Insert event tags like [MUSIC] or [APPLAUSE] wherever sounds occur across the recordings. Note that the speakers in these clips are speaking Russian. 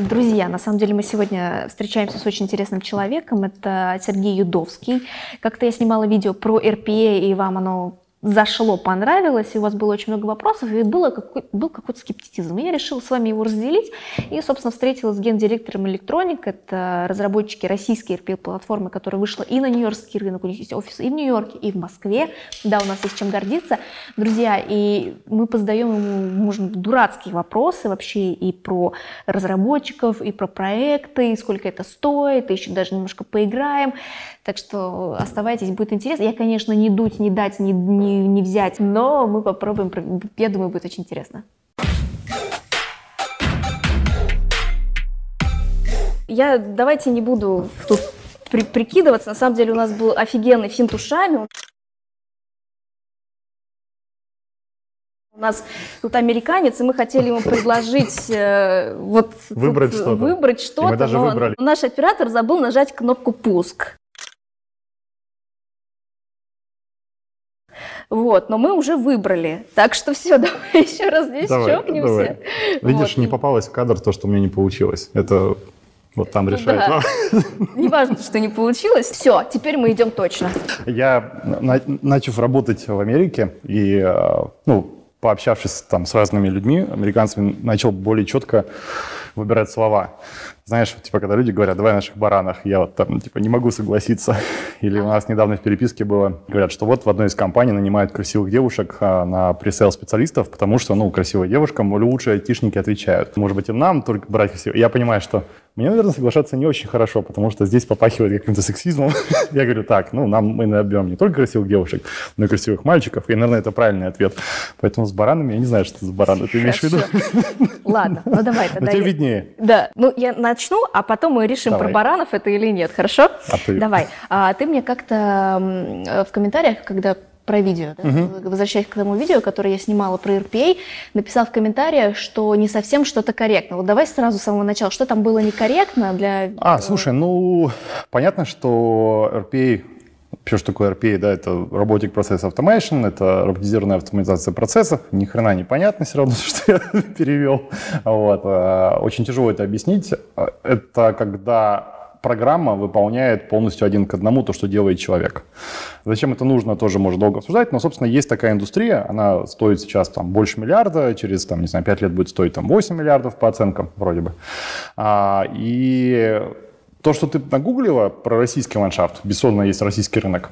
Друзья, на самом деле мы сегодня встречаемся с очень интересным человеком. Это Сергей Юдовский. Как-то я снимала видео про РПА, и вам оно зашло, понравилось, и у вас было очень много вопросов, и было какой, был какой-то скептицизм. И я решила с вами его разделить, и, собственно, встретилась с гендиректором Электроник, это разработчики российской RPL-платформы, которая вышла и на нью-йоркский рынок, у них есть офисы и в Нью-Йорке, и в Москве, да, у нас есть чем гордиться. Друзья, и мы позадаем ему, быть, дурацкие вопросы вообще и про разработчиков, и про проекты, и сколько это стоит, и еще даже немножко поиграем. Так что оставайтесь, будет интересно. Я, конечно, не дуть, не дать, не, не, не взять, но мы попробуем. Я думаю, будет очень интересно. Я давайте не буду тут при, прикидываться. На самом деле у нас был офигенный финт ушами. У нас тут американец, и мы хотели ему предложить э, вот выбрать что-то. Выбрать что-то. мы даже но выбрали. Наш оператор забыл нажать кнопку пуск. Вот, но мы уже выбрали. Так что все, [LAUGHS] давай еще раз здесь давай, чокнемся. Давай. Видишь, вот. не попалось в кадр то, что у меня не получилось. Это вот там решает. Да. [LAUGHS] Не важно, что не получилось. Все, теперь мы идем точно. Я, начав работать в Америке и, э, ну, пообщавшись там с разными людьми, американцами, начал более четко выбирать слова. Знаешь, типа, когда люди говорят, давай наших баранах, я вот там, типа, не могу согласиться. [LAUGHS] Или у нас недавно в переписке было, говорят, что вот в одной из компаний нанимают красивых девушек а, на пресейл специалистов, потому что, ну, красивым девушкам лучше айтишники отвечают. Может быть, и нам только брать красивых. Я понимаю, что мне, наверное, соглашаться не очень хорошо, потому что здесь попахивает каким-то сексизмом. [LAUGHS] Я говорю, так, ну, нам мы набьем не только красивых девушек, но и красивых мальчиков. И, наверное, это правильный ответ. Поэтому с баранами я не знаю, что за бараны. Ты имеешь в виду? Ладно, ну давай тогда. Тебе виднее. Да, ну я начну, а потом мы решим про баранов это или нет, хорошо? А? Давай. А, ты мне как-то в комментариях, когда про видео, да? угу. возвращаясь к тому видео, которое я снимала про RPA, написал в комментариях, что не совсем что-то корректно. Вот давай сразу с самого начала, что там было некорректно для... А, слушай, ну, понятно, что RPA Вообще, что такое RPA, да, это Robotic Process Automation, это роботизированная автоматизация процессов. Ни хрена не понятно все равно, [LAUGHS] что я перевел. Вот. А, очень тяжело это объяснить. Это когда программа выполняет полностью один к одному то, что делает человек. Зачем это нужно, тоже можно долго обсуждать, но, собственно, есть такая индустрия, она стоит сейчас там больше миллиарда, через, там, не знаю, 5 лет будет стоить там 8 миллиардов по оценкам, вроде бы. А, и то, что ты нагуглила про российский ландшафт, бесспорно, есть российский рынок,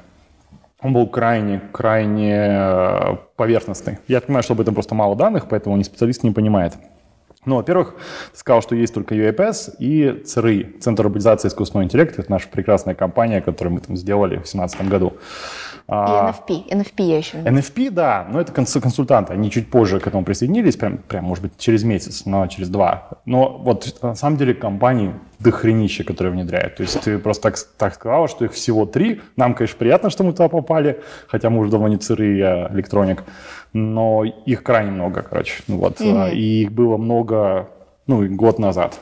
он был крайне, крайне э, поверхностный. Я понимаю, что об этом просто мало данных, поэтому ни специалист не понимает. Ну, во-первых, ты сказал, что есть только UAPS и CRI, Центр роботизации искусственного интеллекта. Это наша прекрасная компания, которую мы там сделали в 2017 году. И NFP, NFP я еще. NFP, да, но это консультанты, они чуть позже к этому присоединились, прям, прям, может быть, через месяц, но через два. Но вот на самом деле компании дохренище, которые внедряют. То есть ты просто так, так сказала, что их всего три. Нам, конечно, приятно, что мы туда попали, хотя мы уже давно не ЦРИ, а электроник но их крайне много, короче. Ну вот. Mm-hmm. И их было много, ну, год назад.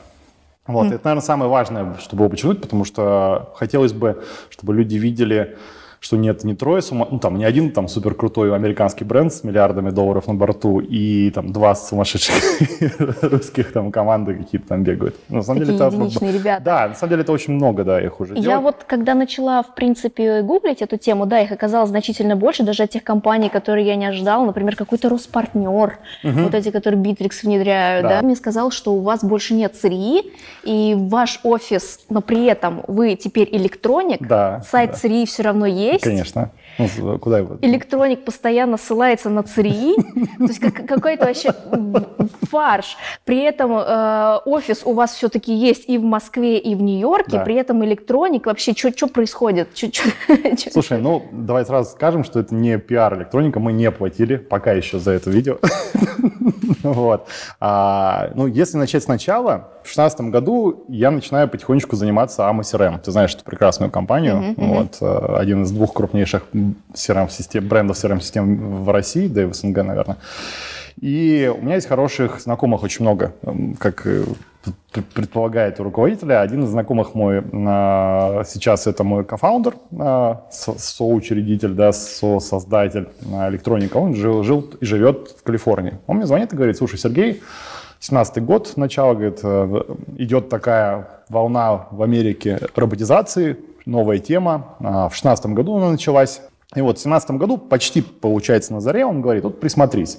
Вот, mm-hmm. это, наверное, самое важное, что было подчеркнуть, потому что хотелось бы, чтобы люди видели что нет не трое, ну там не один там супер крутой американский бренд с миллиардами долларов на борту и там два сумасшедших [LAUGHS] русских там команды какие-то там бегают. На самом Такие деле, единичные это, ребята. Да, на самом деле это очень много, да, их уже Я делают. вот когда начала, в принципе, гуглить эту тему, да, их оказалось значительно больше, даже от тех компаний, которые я не ожидала, например, какой-то Роспартнер, угу. вот эти, которые Bittrex внедряют, да. да, мне сказал, что у вас больше нет СРИ, и ваш офис, но при этом вы теперь электроник, да, сайт да. СРИ все равно есть, есть. Конечно. Ну, куда его? Электроник постоянно ссылается на ЦРИ, [LAUGHS] то есть как, какой-то вообще фарш. При этом э, офис у вас все-таки есть и в Москве, и в Нью-Йорке, да. при этом электроник вообще, что происходит? Чё, [LAUGHS] чё, Слушай, ну давай сразу скажем, что это не пиар электроника, мы не платили пока еще за это видео. [LAUGHS] Вот. А, ну, если начать сначала, в 2016 году я начинаю потихонечку заниматься AMO CRM. Ты знаешь эту прекрасную компанию. Uh-huh. Вот, э, один из двух крупнейших CRM-систем, брендов CRM-систем в России, да и в СНГ, наверное. И у меня есть хороших знакомых очень много, как предполагает у руководителя. Один из знакомых мой а, сейчас это мой кофаундер, а, соучредитель, да, со-создатель а, электроника. Он жил, жил и живет в Калифорнии. Он мне звонит и говорит, слушай, Сергей, 17 год, начало, говорит, э, идет такая волна в Америке роботизации, новая тема. В 16 году она началась. И вот в 17 году, почти получается на заре, он говорит, вот присмотрись.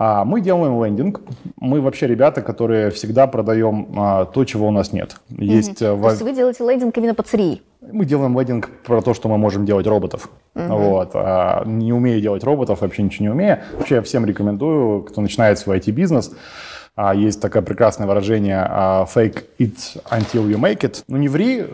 А мы делаем лендинг. Мы вообще ребята, которые всегда продаем а, то, чего у нас нет. Есть, mm-hmm. в... То есть вы делаете лендинг именно по ЦРИ? Мы делаем лендинг про то, что мы можем делать роботов. Mm-hmm. Вот. А, не умея делать роботов, вообще ничего не умея. Вообще я всем рекомендую, кто начинает свой IT-бизнес, есть такое прекрасное выражение а, «fake it until you make it». Ну, не ври,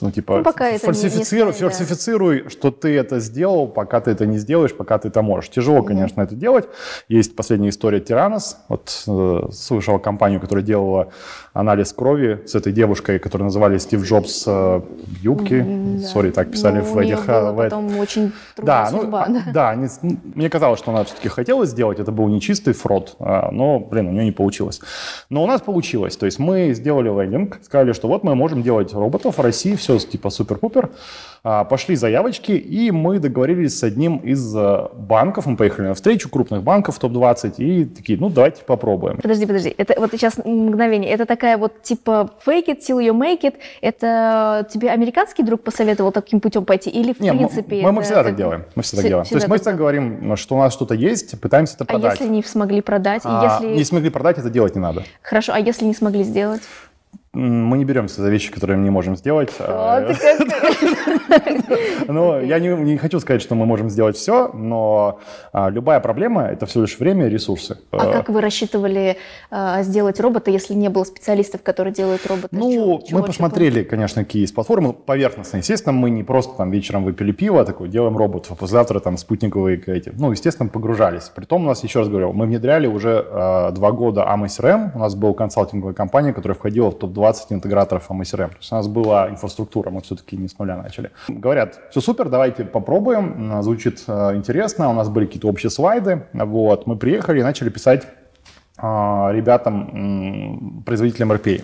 ну, типа, ну, пока фальсифицируй, не, не фальсифицируй, да. что ты это сделал, пока ты это не сделаешь, пока ты это можешь. Тяжело, mm-hmm. конечно, это делать. Есть последняя история Тиранос. Вот э, слышал компанию, которая делала анализ крови с этой девушкой, которую называли Стив Джобс э, юбки. Сори, да. так писали ну, в этих... Было в потом очень да, ну, судьба, да, да не, мне казалось, что она все-таки хотела сделать. Это был не чистый фрод, а, но, блин, у нее не получилось. Но у нас получилось. То есть мы сделали лендинг, сказали, что вот мы можем делать роботов в России, все типа супер-пупер. А, пошли заявочки, и мы договорились с одним из э, банков, мы поехали на встречу крупных банков топ-20, и такие, ну, давайте попробуем. Подожди, подожди, это вот сейчас мгновение, это такая вот типа fake it till you make it, это тебе американский друг посоветовал таким путем пойти, или в Не, принципе? Мы, мы, всегда так делаем, мы всегда, всегда делаем. То есть мы всегда говорим, что у нас что-то есть, пытаемся это продать. А если не смогли продать? А, если... Не смогли продать, это делать не надо. Хорошо, а если не смогли сделать? Мы не беремся за вещи, которые мы не можем сделать. [LAUGHS] Ну, я не, хочу сказать, что мы можем сделать все, но а, любая проблема – это всего лишь время и ресурсы. А как вы рассчитывали а, сделать робота, если не было специалистов, которые делают робота? Ну, мы посмотрели, конечно, какие есть платформы. Поверхностно, естественно, мы не просто там вечером выпили пиво, такой делаем роботов, а послезавтра там спутниковые эти. Ну, естественно, погружались. Притом у нас, еще раз говорю, мы внедряли уже э, два года AMSRM. У нас была консалтинговая компания, которая входила в топ-20 20 интеграторов MSRM. То есть у нас была инфраструктура, мы все-таки не с нуля начали. Говорят, все супер, давайте попробуем, звучит э, интересно, у нас были какие-то общие слайды, вот, мы приехали и начали писать а, ребятам, производителям RPA.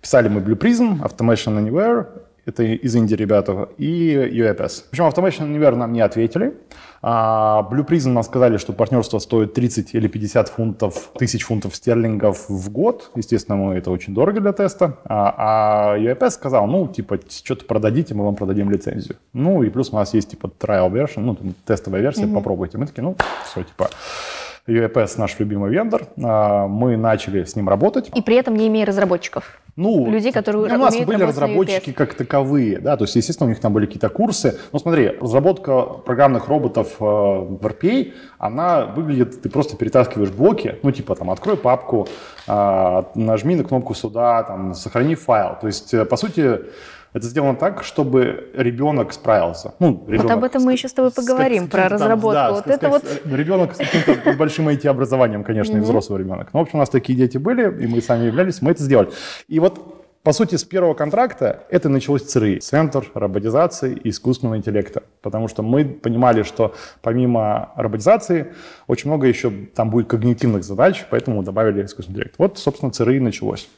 Писали мы Blue Prism, Automation Anywhere, это из Индии ребята, и UAPS. Причем Automation Anywhere нам не ответили. А Blue Prism нам сказали, что партнерство стоит 30 или 50 фунтов, тысяч фунтов стерлингов в год. Естественно, мы это очень дорого для теста. А, а UAPS сказал, ну, типа, что-то продадите, мы вам продадим лицензию. Ну, и плюс у нас есть, типа, trial version, ну, тестовая версия, mm-hmm. попробуйте. Мы такие, ну, все, типа, UAPS наш любимый вендор. А, мы начали с ним работать. И при этом не имея разработчиков? Ну, людей, которые ну, у нас были разработчики как таковые, да, то есть, естественно, у них там были какие-то курсы. Но смотри, разработка программных роботов э, в RPA, она выглядит, ты просто перетаскиваешь блоки, ну, типа, там, открой папку, э, нажми на кнопку сюда, там, сохрани файл. То есть, э, по сути, это сделано так, чтобы ребенок справился. Ну, ребенок, вот об этом мы еще с тобой поговорим, с, про разработку. Да, вот это вот... Ребенок с каким-то [LAUGHS] большим IT-образованием, конечно, и взрослый ребенок. Но, в общем, у нас такие дети были, и мы сами являлись, мы это сделали. И вот по сути, с первого контракта это началось ЦРИ, Центр роботизации и искусственного интеллекта. Потому что мы понимали, что помимо роботизации очень много еще там будет когнитивных задач, поэтому добавили искусственный интеллект. Вот, собственно, ЦРИ началось.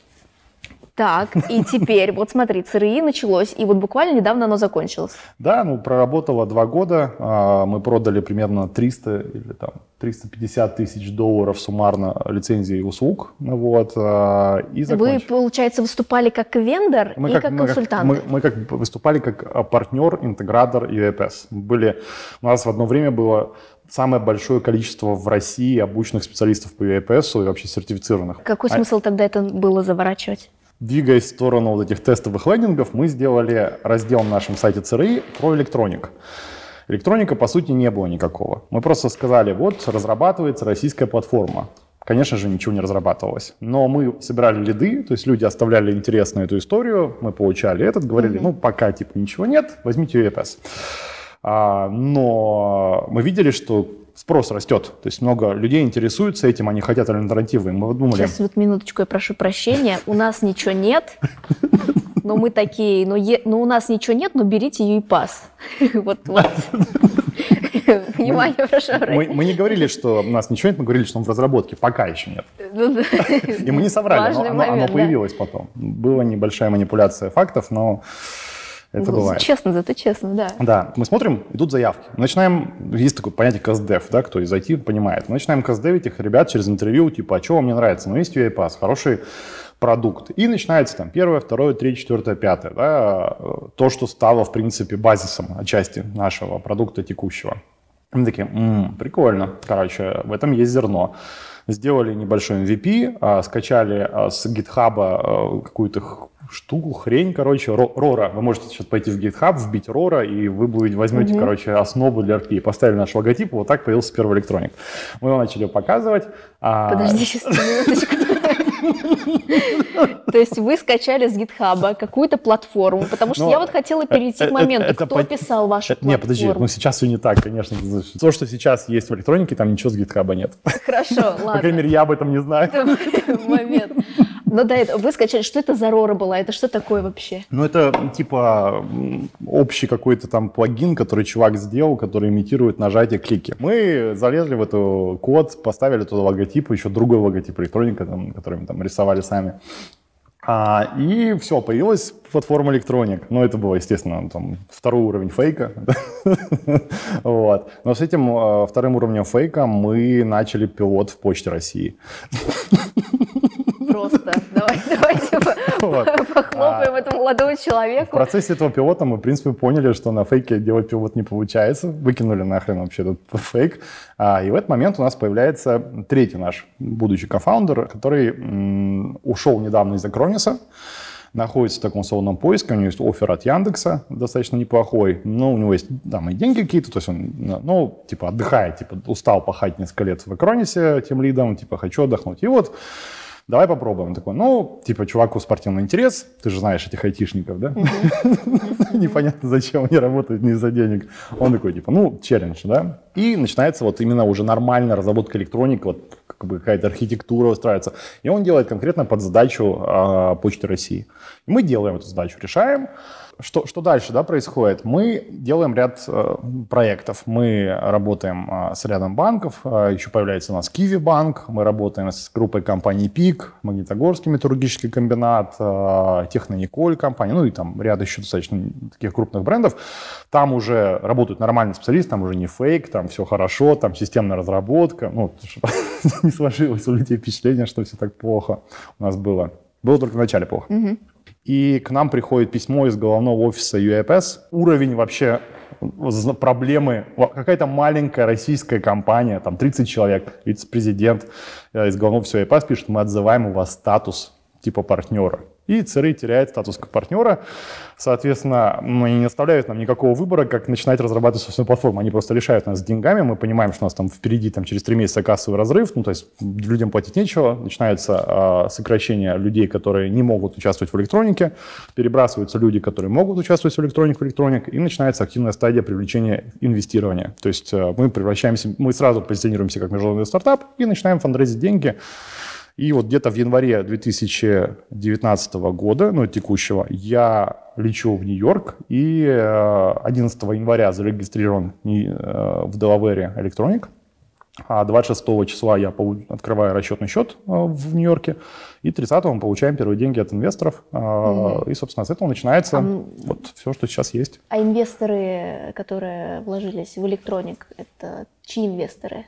Так, и [LAUGHS] теперь, вот смотри, ЦРИ началось, и вот буквально недавно оно закончилось. Да, ну, проработало два года, а, мы продали примерно 300 или там 350 тысяч долларов суммарно лицензий и услуг, вот, а, и закончили. Вы, получается, выступали как вендор мы и как, как мы консультант? Мы, мы как выступали как партнер, интегратор и EPS. Были, у нас в одно время было самое большое количество в России обученных специалистов по EPS и вообще сертифицированных. Какой а... смысл тогда это было заворачивать? Двигаясь в сторону вот этих тестовых лендингов, мы сделали раздел на нашем сайте ЦРИ про электроник. Электроника, по сути, не было никакого. Мы просто сказали, вот, разрабатывается российская платформа. Конечно же, ничего не разрабатывалось. Но мы собирали лиды, то есть люди оставляли интерес на эту историю, мы получали этот, говорили, mm-hmm. ну, пока, типа, ничего нет, возьмите UEPS. А, но мы видели, что спрос растет. То есть много людей интересуются этим, они хотят альтернативы. Мы думали... Сейчас вот минуточку, я прошу прощения. У нас ничего нет, но мы такие, но, е... но у нас ничего нет, но берите UiPass. [LAUGHS] Вот, вот. [LAUGHS] Внимание, прошу. Мы, мы не говорили, что у нас ничего нет, мы говорили, что он в разработке. Пока еще нет. [LAUGHS] Ну И мы не соврали, но оно, оно появилось потом. Была небольшая манипуляция фактов, но Это ну, бывает. Честно, зато честно, да. Да, мы смотрим, идут заявки. Начинаем, есть такое понятие CastDev, да, кто из IT понимает. Мы начинаем CastDev этих ребят через интервью, типа, а что вам не нравится? Ну, есть UiPath, хороший продукт. И начинается там первое, второе, третье, четвертое, пятое. Да, то, что стало, в принципе, базисом отчасти нашего продукта текущего. Мы такие, м-м, прикольно, короче, в этом есть зерно. Сделали небольшой MVP, а, скачали а, с GitHub а, какую-то штуку, хрень, короче, Рора. Вы можете сейчас пойти в GitHub, вбить Рора, и вы будете, возьмете, угу. короче, основу для RP. Поставили наш логотип, вот так появился первый электроник. Мы его начали показывать. Подожди сейчас минуточку. То есть вы скачали с GitHub какую-то платформу, потому что я вот хотела перейти к моменту, кто писал вашу платформу. Не, подожди, ну сейчас все не так, конечно. То, что сейчас есть в электронике, там ничего с GitHub нет. Хорошо, ладно. По крайней мере, я об этом не знаю. [LAUGHS] Момент. Но до этого вы скачали, что это за Рора была? Это что такое вообще? Ну, это типа общий какой-то там плагин, который чувак сделал, который имитирует нажатие клики. Мы залезли в эту код, поставили туда логотип, еще другой логотип электроника, там, который мы там рисовали сами. А, и все, появилась платформа Electronic. Ну, это было, естественно, там, второй уровень фейка. [LAUGHS] вот. Но с этим э, вторым уровнем фейка мы начали пилот в Почте России. [LAUGHS] Просто. Давай, давайте похлопаем а, этому молодому человеку. В процессе этого пилота мы, в принципе, поняли, что на фейке делать пилот не получается. Выкинули нахрен вообще этот фейк. А, и в этот момент у нас появляется третий наш будущий кофаундер, который ушел недавно из Акрониса находится в таком свободном поиске, у него есть офер от Яндекса, достаточно неплохой, но у него есть там и деньги какие-то, то есть он, ну, типа, отдыхает, типа, устал пахать несколько лет в Акронисе тем лидом, типа, хочу отдохнуть. И вот давай попробуем. Такой, ну, типа, чуваку спортивный интерес, ты же знаешь этих айтишников, да? [LAUGHS] Непонятно, зачем они работают не из-за денег. Он такой, типа, ну, челлендж, да? И начинается вот именно уже нормальная разработка электроники, вот как бы какая-то архитектура устраивается. И он делает конкретно под задачу э, Почты России. И мы делаем эту задачу, решаем. Что, что дальше да, происходит? Мы делаем ряд э, проектов. Мы работаем э, с рядом банков. Э, еще появляется у нас Киви банк. Мы работаем с группой компаний ПИК, Магнитогорский металлургический комбинат, э, Технониколь компания, ну и там ряд еще достаточно таких крупных брендов. Там уже работают нормальные специалисты, там уже не фейк, там все хорошо, там системная разработка. Ну, [LAUGHS] не сложилось у людей впечатление, что все так плохо у нас было. Было только в начале плохо. И к нам приходит письмо из головного офиса UAPS. Уровень вообще проблемы. Какая-то маленькая российская компания, там 30 человек, вице-президент э, из головного офиса UAPS пишет, мы отзываем у вас статус типа партнера. И ЦРИ теряет статус партнера. Соответственно, ну, они не оставляют нам никакого выбора, как начинать разрабатывать собственную платформу. Они просто лишают нас деньгами. Мы понимаем, что у нас там впереди там, через три месяца кассовый разрыв. Ну, то есть людям платить нечего. Начинается э, сокращение людей, которые не могут участвовать в электронике. Перебрасываются люди, которые могут участвовать в электронике, в электроник. И начинается активная стадия привлечения инвестирования. То есть э, мы превращаемся, мы сразу позиционируемся как международный стартап и начинаем фандрейзить деньги и вот где-то в январе 2019 года, ну, текущего, я лечу в Нью-Йорк и 11 э, января зарегистрирован э, в Делавере Electronic. А 26 числа я открываю расчетный счет э, в Нью-Йорке, и 30 мы получаем первые деньги от инвесторов. Mm-hmm. И, собственно, с этого начинается а, вот все, что сейчас есть. А инвесторы, которые вложились в электроник, это чьи инвесторы?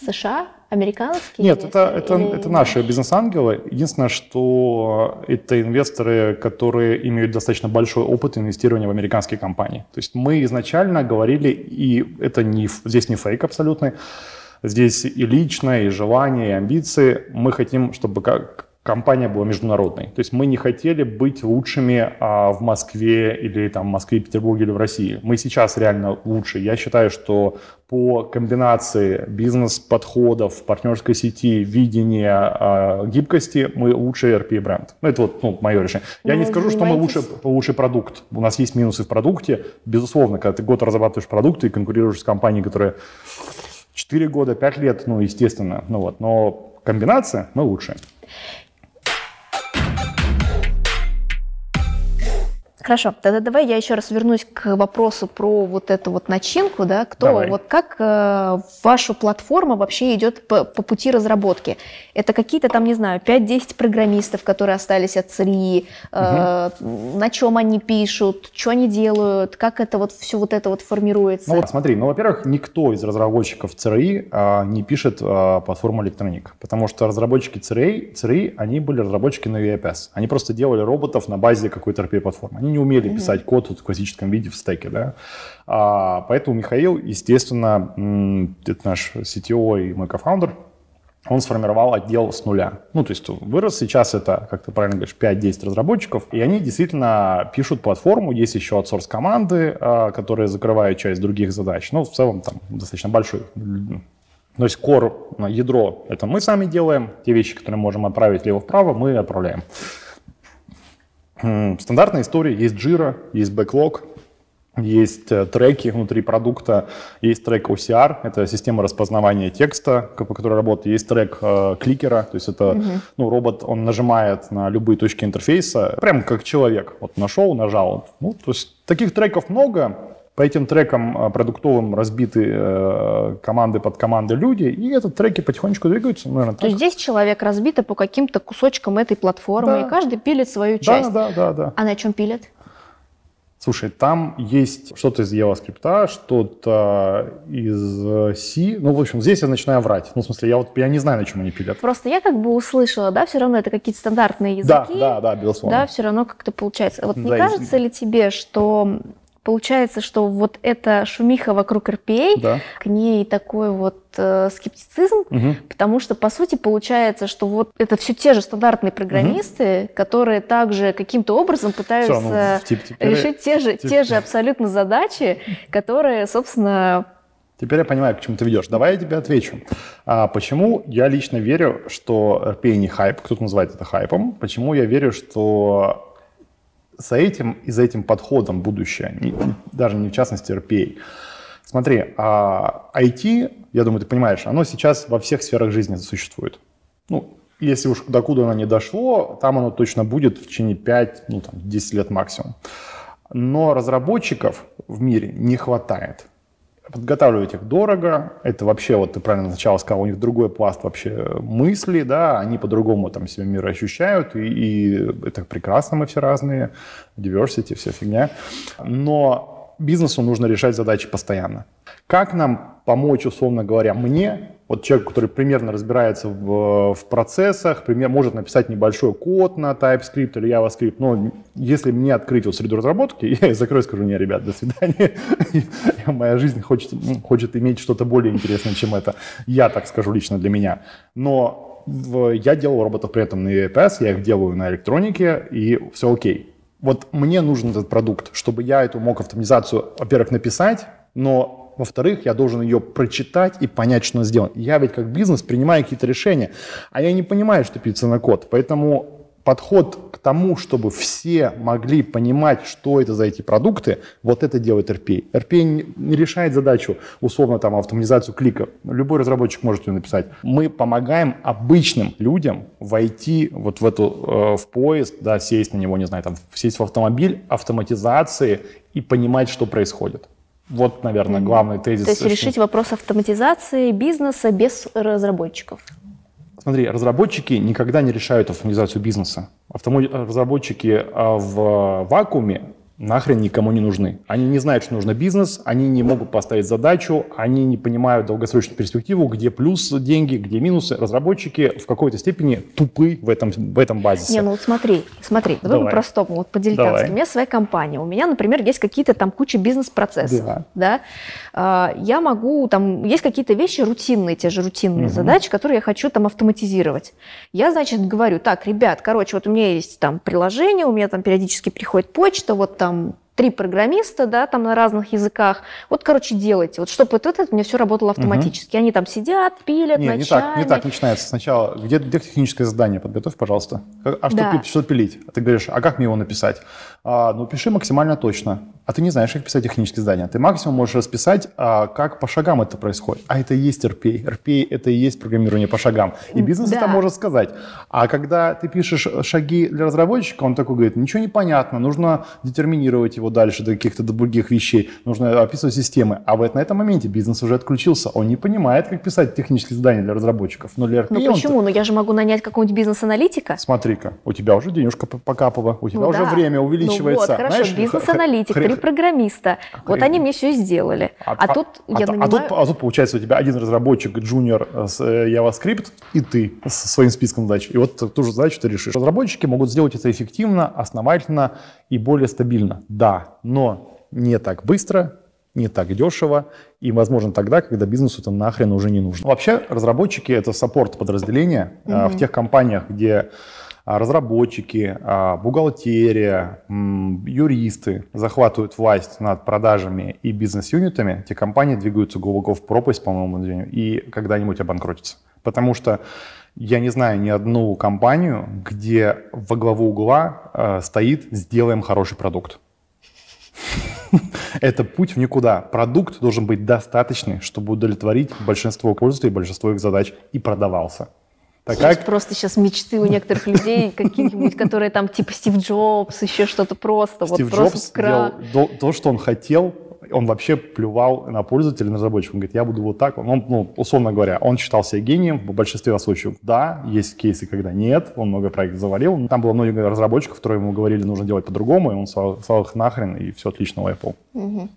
США, американские? Нет, это, это, или... это наши бизнес-ангелы. Единственное, что это инвесторы, которые имеют достаточно большой опыт инвестирования в американские компании. То есть мы изначально говорили, и это не, здесь не фейк абсолютный, здесь и личное, и желание, и амбиции. Мы хотим, чтобы как компания была международной. То есть мы не хотели быть лучшими а, в Москве или там в Москве, Петербурге или в России. Мы сейчас реально лучше. Я считаю, что по комбинации бизнес-подходов, партнерской сети, видения, а, гибкости мы лучший RP-бренд. Ну, это вот ну, мое решение. Я не скажу, что мы лучше, лучший продукт. У нас есть минусы в продукте. Безусловно, когда ты год разрабатываешь продукты и конкурируешь с компанией, которая 4 года, 5 лет, ну, естественно. Ну, вот. Но комбинация мы лучшие. Хорошо, тогда давай я еще раз вернусь к вопросу про вот эту вот начинку, да, кто, давай. вот как э, ваша платформа вообще идет по, по пути разработки? Это какие-то там, не знаю, 5-10 программистов, которые остались от ЦРИ, э, угу. на чем они пишут, что они делают, как это вот все вот это вот формируется? Ну вот смотри, ну во-первых, никто из разработчиков ЦРИ э, не пишет э, платформу Электроник, потому что разработчики ЦРИ, ЦРИ, они были разработчики на UAPS, они просто делали роботов на базе какой-то RP-платформы, они не умели mm-hmm. писать код в классическом виде в стеке, да. А, поэтому Михаил, естественно, это наш CTO и мой кофаундер, он сформировал отдел с нуля. Ну, то есть вырос сейчас это, как ты правильно говоришь, 5-10 разработчиков, и они действительно пишут платформу, есть еще аутсорс команды, а, которые закрывают часть других задач. Ну, в целом там достаточно большой то есть core, ядро, это мы сами делаем, те вещи, которые можем отправить лево-вправо, мы отправляем. Стандартная история, есть Jira, есть Backlog, есть э, треки внутри продукта, есть трек OCR, это система распознавания текста, по которой работает, есть трек э, кликера, то есть это угу. ну, робот, он нажимает на любые точки интерфейса, прям как человек, вот нашел, нажал. Ну, то есть таких треков много, по этим трекам э, продуктовым разбиты э, команды под команды люди, и этот треки потихонечку двигаются. Наверное, То есть здесь человек разбиты по каким-то кусочкам этой платформы, да. и каждый пилит свою часть. Да, да, да, да. А на чем пилит? Слушай, там есть что-то из JavaScript, что-то из C. Ну, в общем, здесь я начинаю врать. Ну, в смысле, я вот я не знаю, на чем они пилят. Просто я как бы услышала, да, все равно это какие-то стандартные языки. Да, да, да, безусловно. Да, все равно как-то получается. Вот да, не кажется ли тебе, что Получается, что вот эта шумиха вокруг RPA, да. к ней такой вот э, скептицизм, угу. потому что, по сути, получается, что вот это все те же стандартные программисты, угу. которые также каким-то образом пытаются все, ну, теперь, решить те же, теперь... те же абсолютно задачи, которые, собственно, Теперь я понимаю, к чему ты ведешь. Давай я тебе отвечу. А почему я лично верю, что RPA не хайп, кто-то называет это хайпом. Почему я верю, что за этим и за этим подходом будущее, не, даже не в частности RPA. Смотри, а IT, я думаю, ты понимаешь, оно сейчас во всех сферах жизни существует. Ну, если уж докуда оно не дошло, там оно точно будет в течение 5, ну, там, 10 лет максимум. Но разработчиков в мире не хватает. Подготавливать их дорого, это вообще, вот ты правильно сначала сказал, у них другой пласт вообще мысли, да, они по-другому там себя мир ощущают, и, и это прекрасно, мы все разные, diversity, вся фигня. Но бизнесу нужно решать задачи постоянно. Как нам помочь, условно говоря, мне вот человек, который примерно разбирается в, в процессах, пример, может написать небольшой код на TypeScript или JavaScript, но если мне открыть вот среду разработки, [LAUGHS] я закрою, скажу, не, ребят, до свидания, [LAUGHS] моя жизнь хочет, ну, хочет иметь что-то более интересное, чем это. Я так скажу лично для меня. Но я делал роботов при этом на EPS, я их делаю на электронике, и все окей. Вот мне нужен этот продукт, чтобы я эту мог автоматизацию, во-первых, написать, но во-вторых, я должен ее прочитать и понять, что надо сделать. Я ведь как бизнес принимаю какие-то решения, а я не понимаю, что пишется на код. Поэтому подход к тому, чтобы все могли понимать, что это за эти продукты, вот это делает RPA. RPA не решает задачу, условно, там, автоматизацию клика. Любой разработчик может ее написать. Мы помогаем обычным людям войти вот в эту, э, в поезд, да, сесть на него, не знаю, там, сесть в автомобиль, автоматизации и понимать, что происходит. Вот, наверное, главный тезис. То есть решить вопрос автоматизации бизнеса без разработчиков. Смотри, разработчики никогда не решают автоматизацию бизнеса. Автомо... Разработчики а, в вакууме нахрен никому не нужны. Они не знают, что нужно бизнес, они не могут поставить задачу, они не понимают долгосрочную перспективу, где плюс деньги, где минусы. Разработчики в какой-то степени тупы в этом, в этом базисе. Не, ну вот смотри, смотри, давай, давай. по-простому, вот по-дилетантски. У меня своя компания, у меня, например, есть какие-то там куча бизнес-процессов, да. да? А, я могу, там, есть какие-то вещи рутинные, те же рутинные угу. задачи, которые я хочу там автоматизировать. Я, значит, говорю, так, ребят, короче, вот у меня есть там приложение, у меня там периодически приходит почта, вот там там три программиста, да, там на разных языках. Вот, короче, делайте. Вот чтобы вот это у меня все работало автоматически. Угу. Они там сидят, пилят, Нет, не так, не так начинается. Сначала, где, где техническое задание? Подготовь, пожалуйста. А что, да. что пилить? А ты говоришь, а как мне его написать? А, ну, пиши максимально точно. А ты не знаешь, как писать технические задания. Ты максимум можешь расписать, а, как по шагам это происходит. А это и есть RPA. RPA — это и есть программирование по шагам. И бизнес да. это может сказать. А когда ты пишешь шаги для разработчика, он такой говорит, ничего не понятно, нужно детерминировать его дальше до каких-то других вещей, нужно описывать системы. А вот на этом моменте бизнес уже отключился. Он не понимает, как писать технические задания для разработчиков. Но для RPA ну почему? Он... Ну я же могу нанять какого-нибудь бизнес-аналитика. Смотри-ка, у тебя уже денежка покапала, у тебя ну, уже да. время увеличивается. Ну вот, хорошо, бизнес-аналитик, три программиста. Вот они мне все и сделали. А, а, а тут а, я а, нанимаю... а, тут, а тут получается у тебя один разработчик, джуниор с э, JavaScript, и ты со своим списком задач. И вот ту же задачу ты решишь. Разработчики могут сделать это эффективно, основательно и более стабильно. Да, но не так быстро, не так дешево и, возможно, тогда, когда бизнесу это нахрен уже не нужно. Вообще, разработчики — это саппорт подразделения mm-hmm. в тех компаниях, где разработчики, а, бухгалтерия, юристы захватывают власть над продажами и бизнес-юнитами, те компании двигаются глубоко в пропасть, по моему мнению, и когда-нибудь обанкротятся. Потому что я не знаю ни одну компанию, где во главу угла э, стоит «сделаем хороший продукт». [LAUGHS] Это путь в никуда. Продукт должен быть достаточный, чтобы удовлетворить большинство пользователей, большинство их задач и продавался. Так как? Просто сейчас мечты у некоторых людей, [LAUGHS] какие-нибудь, которые там типа Стив Джобс, еще что-то просто. Стив вот Джобс просто делал то, что он хотел, он вообще плювал на пользователя, на разработчика. Он говорит, я буду вот так. Он, ну, условно говоря, он считал себя гением. В большинстве случаев да, есть кейсы, когда нет. Он много проектов завалил. Там было много разработчиков, которые ему говорили, нужно делать по-другому, и он слал, их нахрен, и все отлично у Apple. Угу.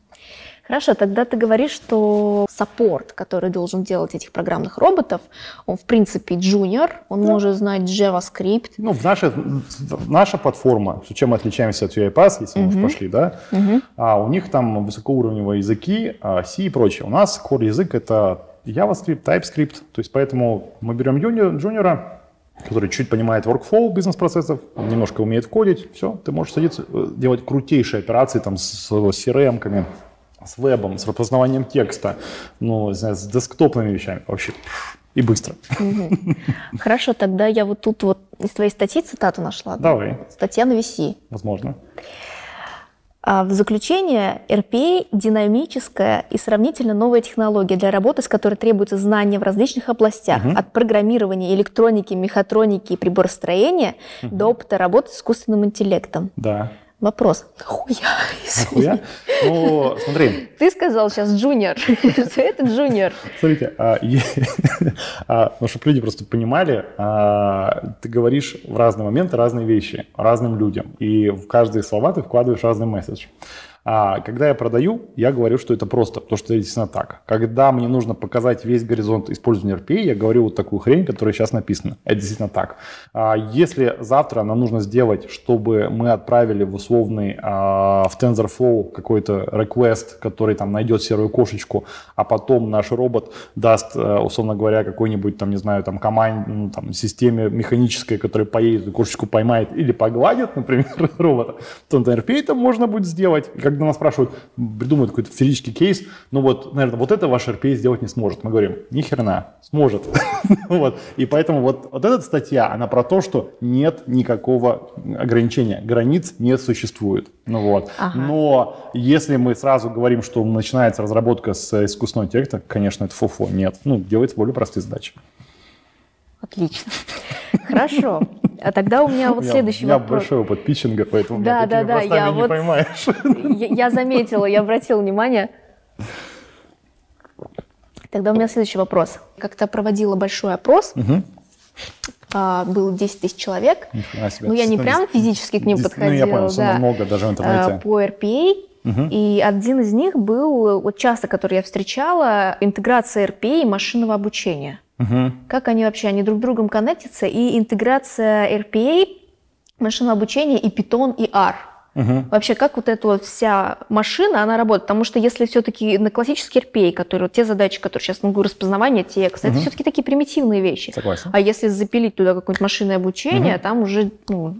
Хорошо, тогда ты говоришь, что саппорт, который должен делать этих программных роботов, он в принципе джуниор, он да. может знать JavaScript. Ну, в нашей, наша платформа, чем мы отличаемся от UiPath, если мы uh-huh. уже пошли, да, uh-huh. а у них там высокоуровневые языки, а, C и прочее. У нас core язык это JavaScript, TypeScript, то есть поэтому мы берем джуниора, который чуть понимает workflow бизнес-процессов, немножко умеет кодить, все, ты можешь садиться, э, делать крутейшие операции там с, с CRM-ками, с вебом, с распознаванием текста, ну, знаю, с десктопными вещами вообще и быстро. Хорошо, тогда я вот тут вот из твоей статьи цитату нашла. Давай. Статья на VC. Возможно. А в заключение, RPA – динамическая и сравнительно новая технология для работы, с которой требуется знания в различных областях, угу. от программирования, электроники, мехатроники и приборостроения угу. до опыта работы с искусственным интеллектом. Да. Вопрос. Нахуя? [LAUGHS] Нахуя? Ну, смотри. Ты сказал сейчас джуниор. [LAUGHS] Это джуниор. Смотрите, а, [LAUGHS] а, ну, чтобы люди просто понимали, а, ты говоришь в разные моменты разные вещи разным людям. И в каждые слова ты вкладываешь разный месседж. А когда я продаю, я говорю, что это просто, потому что это действительно так. Когда мне нужно показать весь горизонт использования RPA, я говорю вот такую хрень, которая сейчас написана. Это действительно так. А если завтра нам нужно сделать, чтобы мы отправили в условный, а, в TensorFlow какой-то request, который там найдет серую кошечку, а потом наш робот даст, э, условно говоря, какой-нибудь там, не знаю, там команд, ну, там, системе механической, которая поедет, кошечку поймает или погладит, [LAUGHS] например, робота, то на RPA это можно будет сделать. Как когда нас спрашивают, придумают какой-то физический кейс, ну вот, наверное, вот это ваш RPA сделать не сможет. Мы говорим, ни хрена, сможет. [LAUGHS] вот. И поэтому вот, вот эта статья, она про то, что нет никакого ограничения, границ не существует. Ну вот. Ага. Но если мы сразу говорим, что начинается разработка с искусственного интеллекта, конечно, это фуфо. Нет. Ну, делается более простые задачи. Отлично. [LAUGHS] Хорошо. А тогда у меня вот следующий вопрос. У меня большой опыт питчинга, поэтому да, да, да, я не поймаешь. Я, заметила, я обратила внимание. Тогда у меня следующий вопрос. Как-то проводила большой опрос. А, было 10 тысяч человек. Ну, я не прям физически к ним подходила. Ну, я понял, да. много даже в интернете. А, по RPA. Угу. И один из них был, вот часто, который я встречала, интеграция RPA и машинного обучения. Угу. Как они вообще, они друг с другом коннектятся, и интеграция RPA, машинного обучения и Python и R. Угу. Вообще, как вот эта вот вся машина, она работает? Потому что если все-таки на классический RPA, который, вот те задачи, которые сейчас могу, распознавание текста, угу. это все-таки такие примитивные вещи. Согласен. А если запилить туда какое-нибудь машинное обучение, угу. там уже... Ну...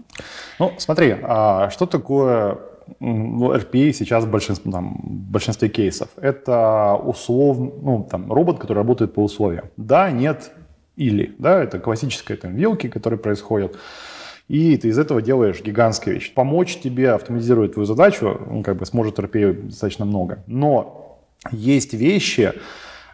ну, смотри, а что такое ну, RPA сейчас в большинстве, там, в большинстве кейсов. Это условно, ну, там, робот, который работает по условиям. Да, нет, или. Да, это классические там, вилки, которые происходят. И ты из этого делаешь гигантскую вещь. Помочь тебе автоматизировать твою задачу, ну, как бы сможет RPA достаточно много. Но есть вещи,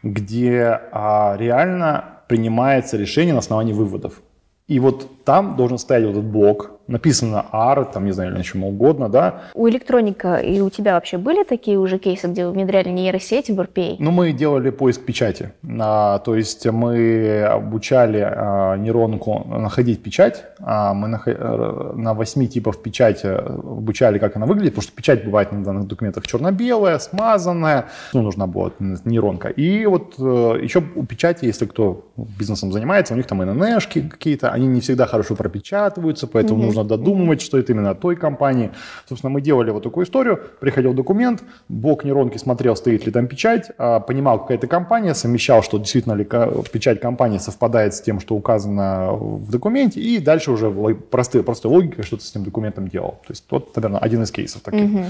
где а, реально принимается решение на основании выводов. И вот там должен стоять вот этот блок, написано R, там, не знаю, или чем угодно, да. У электроника и у тебя вообще были такие уже кейсы, где вы внедряли нейросети в RPA? Ну, мы делали поиск печати. А, то есть мы обучали а, нейронку находить печать. А, мы на, э, на 8 типов печати обучали, как она выглядит, потому что печать бывает на данных документах черно-белая, смазанная. Ну, нужна была нейронка. И вот э, еще у печати, если кто бизнесом занимается, у них там ННшки какие-то, они не всегда хорошо пропечатываются, поэтому mm-hmm. нужно додумывать, что это именно от той компании. Собственно, мы делали вот такую историю. Приходил документ, блок нейронки смотрел, стоит ли там печать, а, понимал, какая это компания, совмещал, что действительно ли печать компании совпадает с тем, что указано в документе, и дальше уже простой, простой логикой что-то с этим документом делал. То есть вот, наверное, один из кейсов таких. Угу.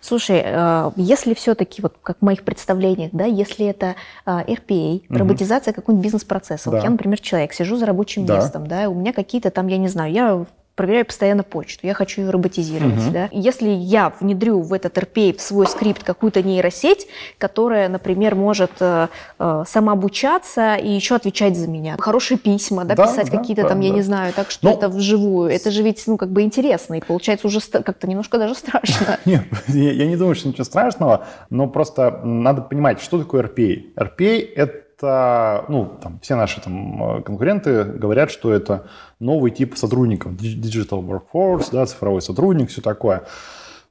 Слушай, э, если все-таки, вот как в моих представлениях, да, если это RPA, угу. роботизация какого-нибудь бизнес-процесса, да. вот я, например, человек, сижу за рабочим да. местом, да, у меня какие-то там, я не знаю, я проверяю постоянно почту, я хочу ее роботизировать. Угу. Да? Если я внедрю в этот RPA, в свой скрипт какую-то нейросеть, которая, например, может э, э, самообучаться и еще отвечать за меня, хорошие письма, да, да писать да, какие-то да, там, да. я не знаю, так что ну, это вживую, это же ведь, ну, как бы интересно, и получается уже как-то немножко даже страшно. [LAUGHS] Нет, я не думаю, что ничего страшного, но просто надо понимать, что такое RPA. RPA — это это, ну, там, все наши там э, конкуренты говорят, что это новый тип сотрудников, digital workforce, да, цифровой сотрудник, все такое.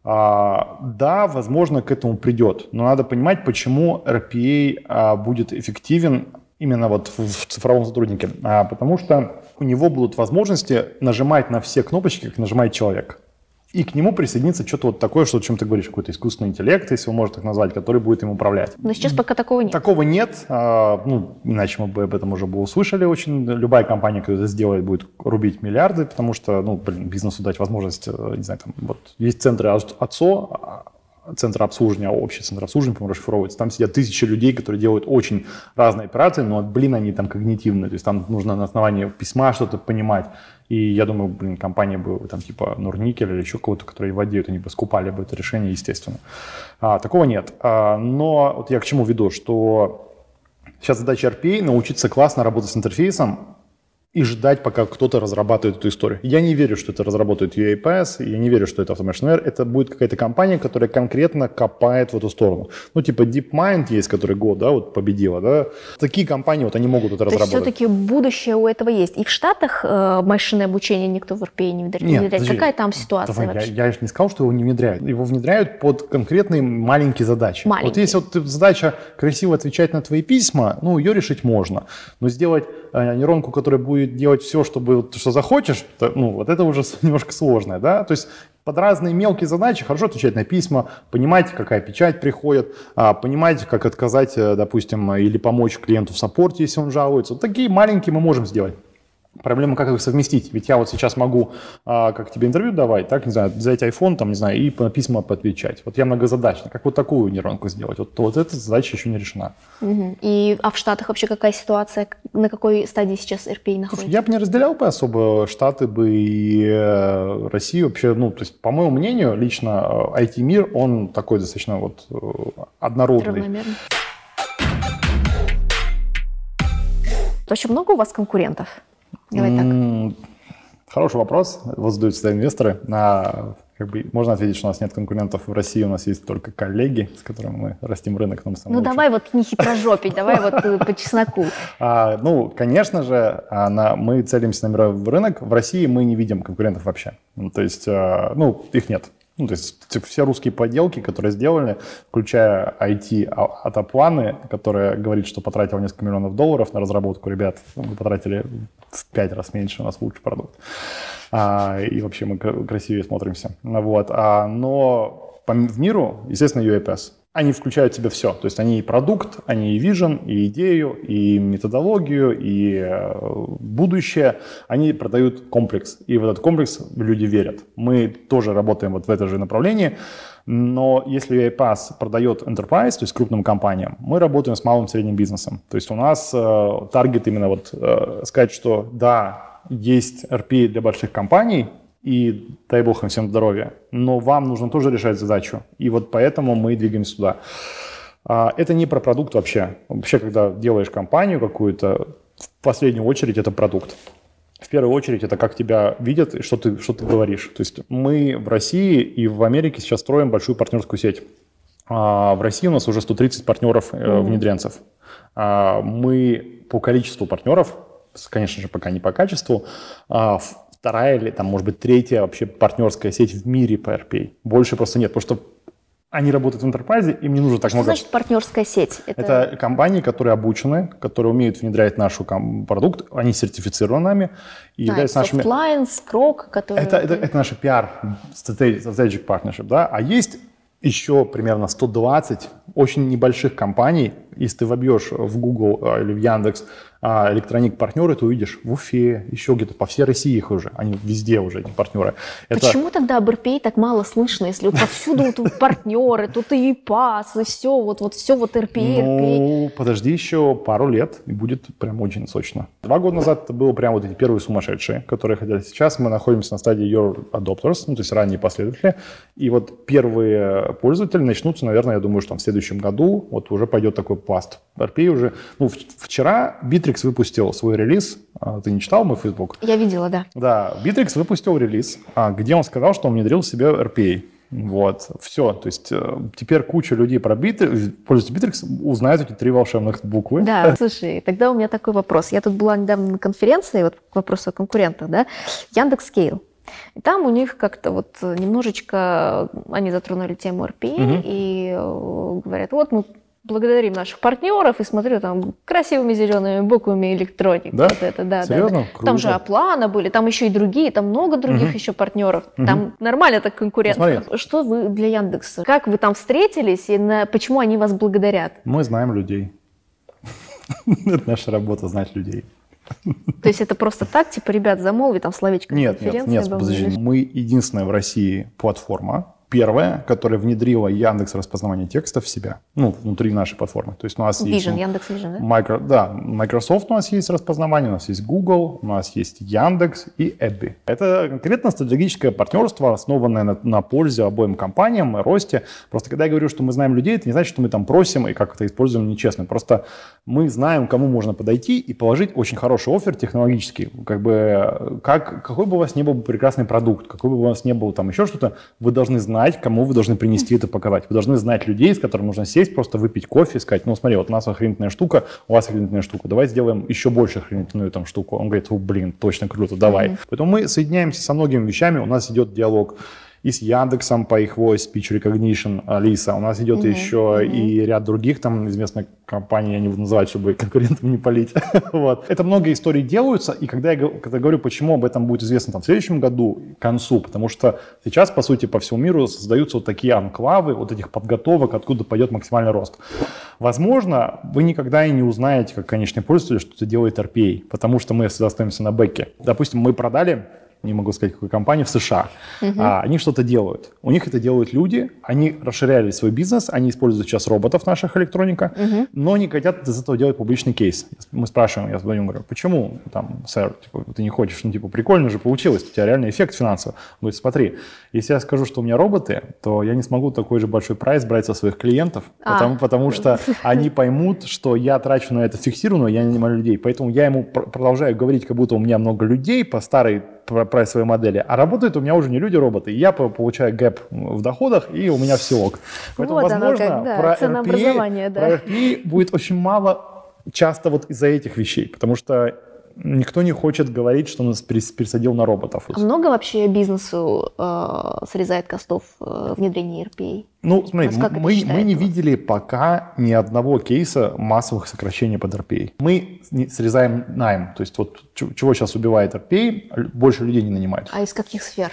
А, да, возможно, к этому придет, но надо понимать, почему RPA а, будет эффективен именно вот в, в цифровом сотруднике. А, потому что у него будут возможности нажимать на все кнопочки, как нажимает человек и к нему присоединится что-то вот такое, что, о чем ты говоришь, какой-то искусственный интеллект, если его можно так назвать, который будет им управлять. Но сейчас пока такого нет. Такого нет, а, ну, иначе мы бы об этом уже бы услышали очень. Любая компания, которая это сделает, будет рубить миллиарды, потому что, ну, блин, бизнесу дать возможность, э, не знаю, там, вот, есть центры АЦО, а, центр обслуживания, общий центр обслуживания, по-моему, расшифровывается. Там сидят тысячи людей, которые делают очень разные операции, но, блин, они там когнитивные. То есть там нужно на основании письма что-то понимать. И я думаю, блин, компания бы там типа Норникель или еще кого-то, который владеют, они бы скупали бы это решение, естественно. А, такого нет. А, но вот я к чему веду, что сейчас задача RPA научиться классно работать с интерфейсом, и ждать, пока кто-то разрабатывает эту историю. Я не верю, что это разработает UAPS, я не верю, что это Automation Air. Это будет какая-то компания, которая конкретно копает в эту сторону. Ну, типа DeepMind есть, который год, да, вот победила, да. Такие компании, вот они могут это То разработать. все-таки будущее у этого есть. И в Штатах э, машинное обучение никто в RPA не внедряет. Нет, подожди, Какая там ситуация давай, вообще? Я, я же не сказал, что его не внедряют. Его внедряют под конкретные маленькие задачи. Маленькие. Вот если вот задача красиво отвечать на твои письма, ну, ее решить можно. Но сделать э, нейронку, которая будет будет делать все, чтобы, что захочешь, ну, вот это уже [LAUGHS] немножко сложное, да, то есть под разные мелкие задачи хорошо отвечать на письма, понимать, какая печать приходит, а, понимать, как отказать, э, допустим, или помочь клиенту в саппорте, если он жалуется. Вот такие маленькие мы можем сделать. Проблема, как их совместить. Ведь я вот сейчас могу, а, как тебе интервью давать, так, не знаю, взять iPhone, там, не знаю, и по письма подвечать. Вот я многозадачный. Как вот такую нейронку сделать? Вот, вот эта задача еще не решена. Угу. И, а в Штатах вообще какая ситуация? На какой стадии сейчас RPA находится? Я бы не разделял бы особо Штаты бы и э, Россию. Вообще, ну, то есть, по моему мнению, лично IT-мир, э, он такой достаточно вот э, однородный. Равномерно. Вообще много у вас конкурентов? Давай так. Хороший вопрос. Вот задают всегда инвесторы. На, как бы, можно ответить, что у нас нет конкурентов в России, у нас есть только коллеги, с которыми мы растим рынок. Нам ну давай вот не хитрожопить, давай вот э, по чесноку. А, ну, конечно же, а, мы целимся на мировой рынок. В России мы не видим конкурентов вообще. Ну, то есть, а, ну, их нет. Ну, то есть все русские поделки, которые сделали, включая IT Атопланы, которые говорит, что потратил несколько миллионов долларов на разработку, ребят, мы потратили в пять раз меньше, у нас лучший продукт. А, и вообще мы красивее смотримся. Вот. А, но в миру, естественно, UAPS они включают в себя все. То есть они и продукт, они и вижен, и идею, и методологию, и э, будущее. Они продают комплекс. И в этот комплекс люди верят. Мы тоже работаем вот в это же направлении. Но если UiPath продает enterprise, то есть крупным компаниям, мы работаем с малым и средним бизнесом. То есть у нас э, именно вот э, сказать, что да, есть RPA для больших компаний, и дай бог им всем здоровья, но вам нужно тоже решать задачу. И вот поэтому мы двигаемся сюда. А, это не про продукт вообще. Вообще, когда делаешь компанию какую-то, в последнюю очередь это продукт. В первую очередь это как тебя видят и что ты, что ты говоришь. То есть мы в России и в Америке сейчас строим большую партнерскую сеть. А в России у нас уже 130 партнеров mm-hmm. внедренцев. А мы по количеству партнеров, конечно же, пока не по качеству, вторая или там, может быть, третья вообще партнерская сеть в мире по RPA. Больше просто нет, потому что они работают в интерпрайзе, им не нужно так что много... значит партнерская сеть? Это... это компании, которые обучены, которые умеют внедрять наш продукт, они сертифицированы нами. И да, являются нашими... Softline, Scrog, которые... Это, это, это наш PR, strategic partnership, да. А есть еще примерно 120 очень небольших компаний, если ты вобьешь в Google а, или в Яндекс а электроник партнеры ты увидишь в Уфе, еще где-то, по всей России их уже, они везде уже, эти партнеры. Это... Почему тогда об РПИ так мало слышно, если вот повсюду тут партнеры, тут и ПАС, и все, вот, вот все вот РПИ, Ну, подожди еще пару лет, и будет прям очень сочно. Два года назад это было прям вот эти первые сумасшедшие, которые хотели. Сейчас мы находимся на стадии Your Adopters, ну, то есть ранние последователи, и вот первые пользователи начнутся, наверное, я думаю, что там в следующем году вот уже пойдет такой пласт. RPA уже, ну, вчера Bittrex выпустил свой релиз. А, ты не читал мой Facebook? Я видела, да. Да, Bittrex выпустил релиз, а, где он сказал, что он внедрил в себе RPA. Вот, все. То есть э, теперь куча людей про Bittrex, пользуются Bittrex, узнают эти три волшебных буквы. Да, [LAUGHS] слушай, тогда у меня такой вопрос. Я тут была недавно на конференции, вот к вопросу о конкурентах, да, Яндекс.Скейл. И там у них как-то вот немножечко они затронули тему RPA угу. и э, говорят, вот мы благодарим наших партнеров и смотрю там красивыми зелеными буквами электроник. Да? Вот это, да, Серьезно? да. Круто. Там же Аплана были, там еще и другие, там много других угу. еще партнеров. Угу. Там нормально так конкурентно. Что вы для Яндекса? Как вы там встретились и на, почему они вас благодарят? Мы знаем людей. [LAUGHS] Это наша работа, знать людей. То есть это просто так, типа, ребят, замолви там словечко Нет, нет, нет, подожди. Мы единственная в России платформа, первая, которая внедрила Яндекс распознавание текста в себя, ну, внутри нашей платформы. То есть у нас Vision, есть... Яндекс Vision, да? Micro, да, Microsoft у нас есть распознавание, у нас есть Google, у нас есть Яндекс и Эбби. Это конкретно стратегическое партнерство, основанное на, на пользе обоим компаниям, росте. Просто когда я говорю, что мы знаем людей, это не значит, что мы там просим и как-то используем нечестно. Просто мы знаем, кому можно подойти и положить очень хороший офер технологический. Как бы, как, какой бы у вас ни был прекрасный продукт, какой бы у вас ни был там еще что-то, вы должны знать, знать, кому вы должны принести это показать. Вы должны знать людей, с которыми нужно сесть, просто выпить кофе и сказать, ну смотри, вот у нас охренительная штука, у вас охренительная штука, давай сделаем еще больше охренительную там штуку. Он говорит, блин, точно круто, давай. Mm-hmm. Поэтому мы соединяемся со многими вещами, у нас идет диалог и с Яндексом по их voice speech recognition Алиса. У нас идет mm-hmm. еще mm-hmm. и ряд других там известных компаний, я не буду называть, чтобы конкурентам не палить. [LAUGHS] вот. Это много историй делаются, и когда я, когда говорю, почему об этом будет известно там, в следующем году, к концу, потому что сейчас, по сути, по всему миру создаются вот такие анклавы, вот этих подготовок, откуда пойдет максимальный рост. Возможно, вы никогда и не узнаете, как конечный пользователь, что это делает RPA, потому что мы всегда остаемся на бэке. Допустим, мы продали не могу сказать, какой компании, в США. Угу. А, они что-то делают. У них это делают люди, они расширяли свой бизнес, они используют сейчас роботов наших ElectroNeek, угу. но не хотят из этого делать публичный кейс. Мы спрашиваем, я звоню, говорю, почему, там, сэр, типа, ты не хочешь, ну, типа, прикольно же получилось, у тебя реальный эффект финансовый. Он говорит, смотри, если я скажу, что у меня роботы, то я не смогу такой же большой прайс брать со своих клиентов, а. потому, потому что они поймут, что я трачу на это фиксированно, я не нанимаю людей. Поэтому я ему продолжаю говорить, как будто у меня много людей по старой прайсовой модели, а работают у меня уже не люди, роботы. Я получаю gap в доходах, и у меня все ок. Поэтому, вот возможно, как, да, про, RPA, да. про RPA будет очень мало часто вот из-за этих вещей, потому что никто не хочет говорить, что нас пересадил на роботов. А много вообще бизнесу э, срезает костов э, внедрение RPA? Ну, смотри, мы, мы не видели пока ни одного кейса массовых сокращений под RPA. Мы срезаем найм, то есть вот чего сейчас убивает RPA, больше людей не нанимают. А из каких сфер?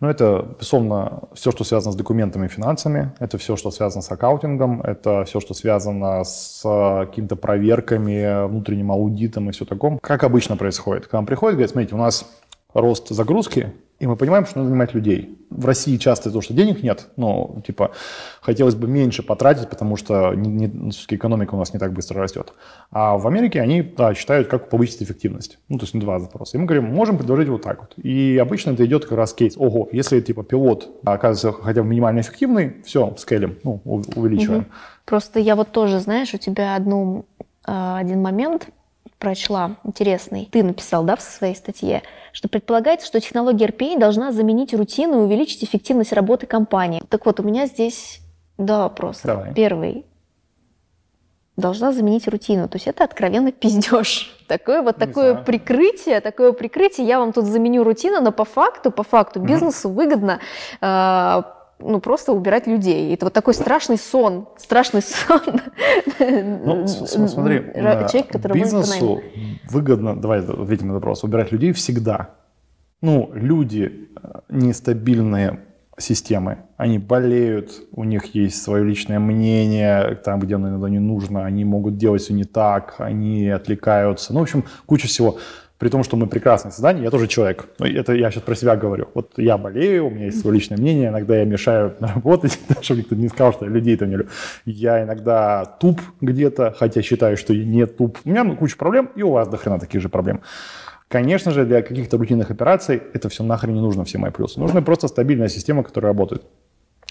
Ну, это, безусловно, все, что связано с документами и финансами, это все, что связано с аккаунтингом, это все, что связано с э, какими-то проверками, внутренним аудитом и все такое. Как обычно происходит? Когда нам приходит, говорит, смотрите, у нас рост загрузки, и мы понимаем, что надо нанимать людей. в России часто то, что денег нет, ну, типа, хотелось бы меньше потратить, потому что не, не, экономика у нас не так быстро растет. А в Америке они да, считают, как повысить эффективность. Ну, то есть два запроса. И мы говорим, можем предложить вот так вот. И обычно это идет как раз кейс. Ого, если типа пилот оказывается хотя бы минимально эффективный, все, скейлим, ну, увеличиваем. Угу. Просто я вот тоже, знаешь, у тебя одну, а, один момент прочла интересный. Ты написал, да, в своей статье, что предполагается, что технология RPA должна заменить рутину и увеличить эффективность работы компании. Так вот, у меня здесь два вопроса. Давай. Первый. Должна заменить рутину. То есть это откровенно пиздеж. Такое вот Не такое знаю. прикрытие, такое прикрытие. Я вам тут заменю рутину, но по факту, по факту бизнесу mm-hmm. выгодно э, ну, просто убирать людей. Это вот такой страшный сон, страшный сон. Ну, смотри, человек, который бизнесу выгодно, давай ответим на вопрос, убирать людей всегда. Ну, люди э, нестабильные системы, они болеют, у них есть свое личное мнение, там, где оно иногда не нужно, они могут делать все не так, они отвлекаются, ну, в общем, куча всего при том, что мы прекрасные создания, я тоже человек. Ну, это я сейчас про себя говорю. Вот я болею, у меня есть свое личное мнение, иногда я мешаю [LAUGHS] работать, [LAUGHS] чтобы никто не сказал, что я людей там не люблю. Я иногда туп где-то, хотя считаю, что я не туп. У меня куча проблем, и у вас до хрена таких же проблем. Конечно же, для каких-то рутинных операций это все нахрен не нужно, все мои плюсы. Нужна просто стабильная система, которая работает.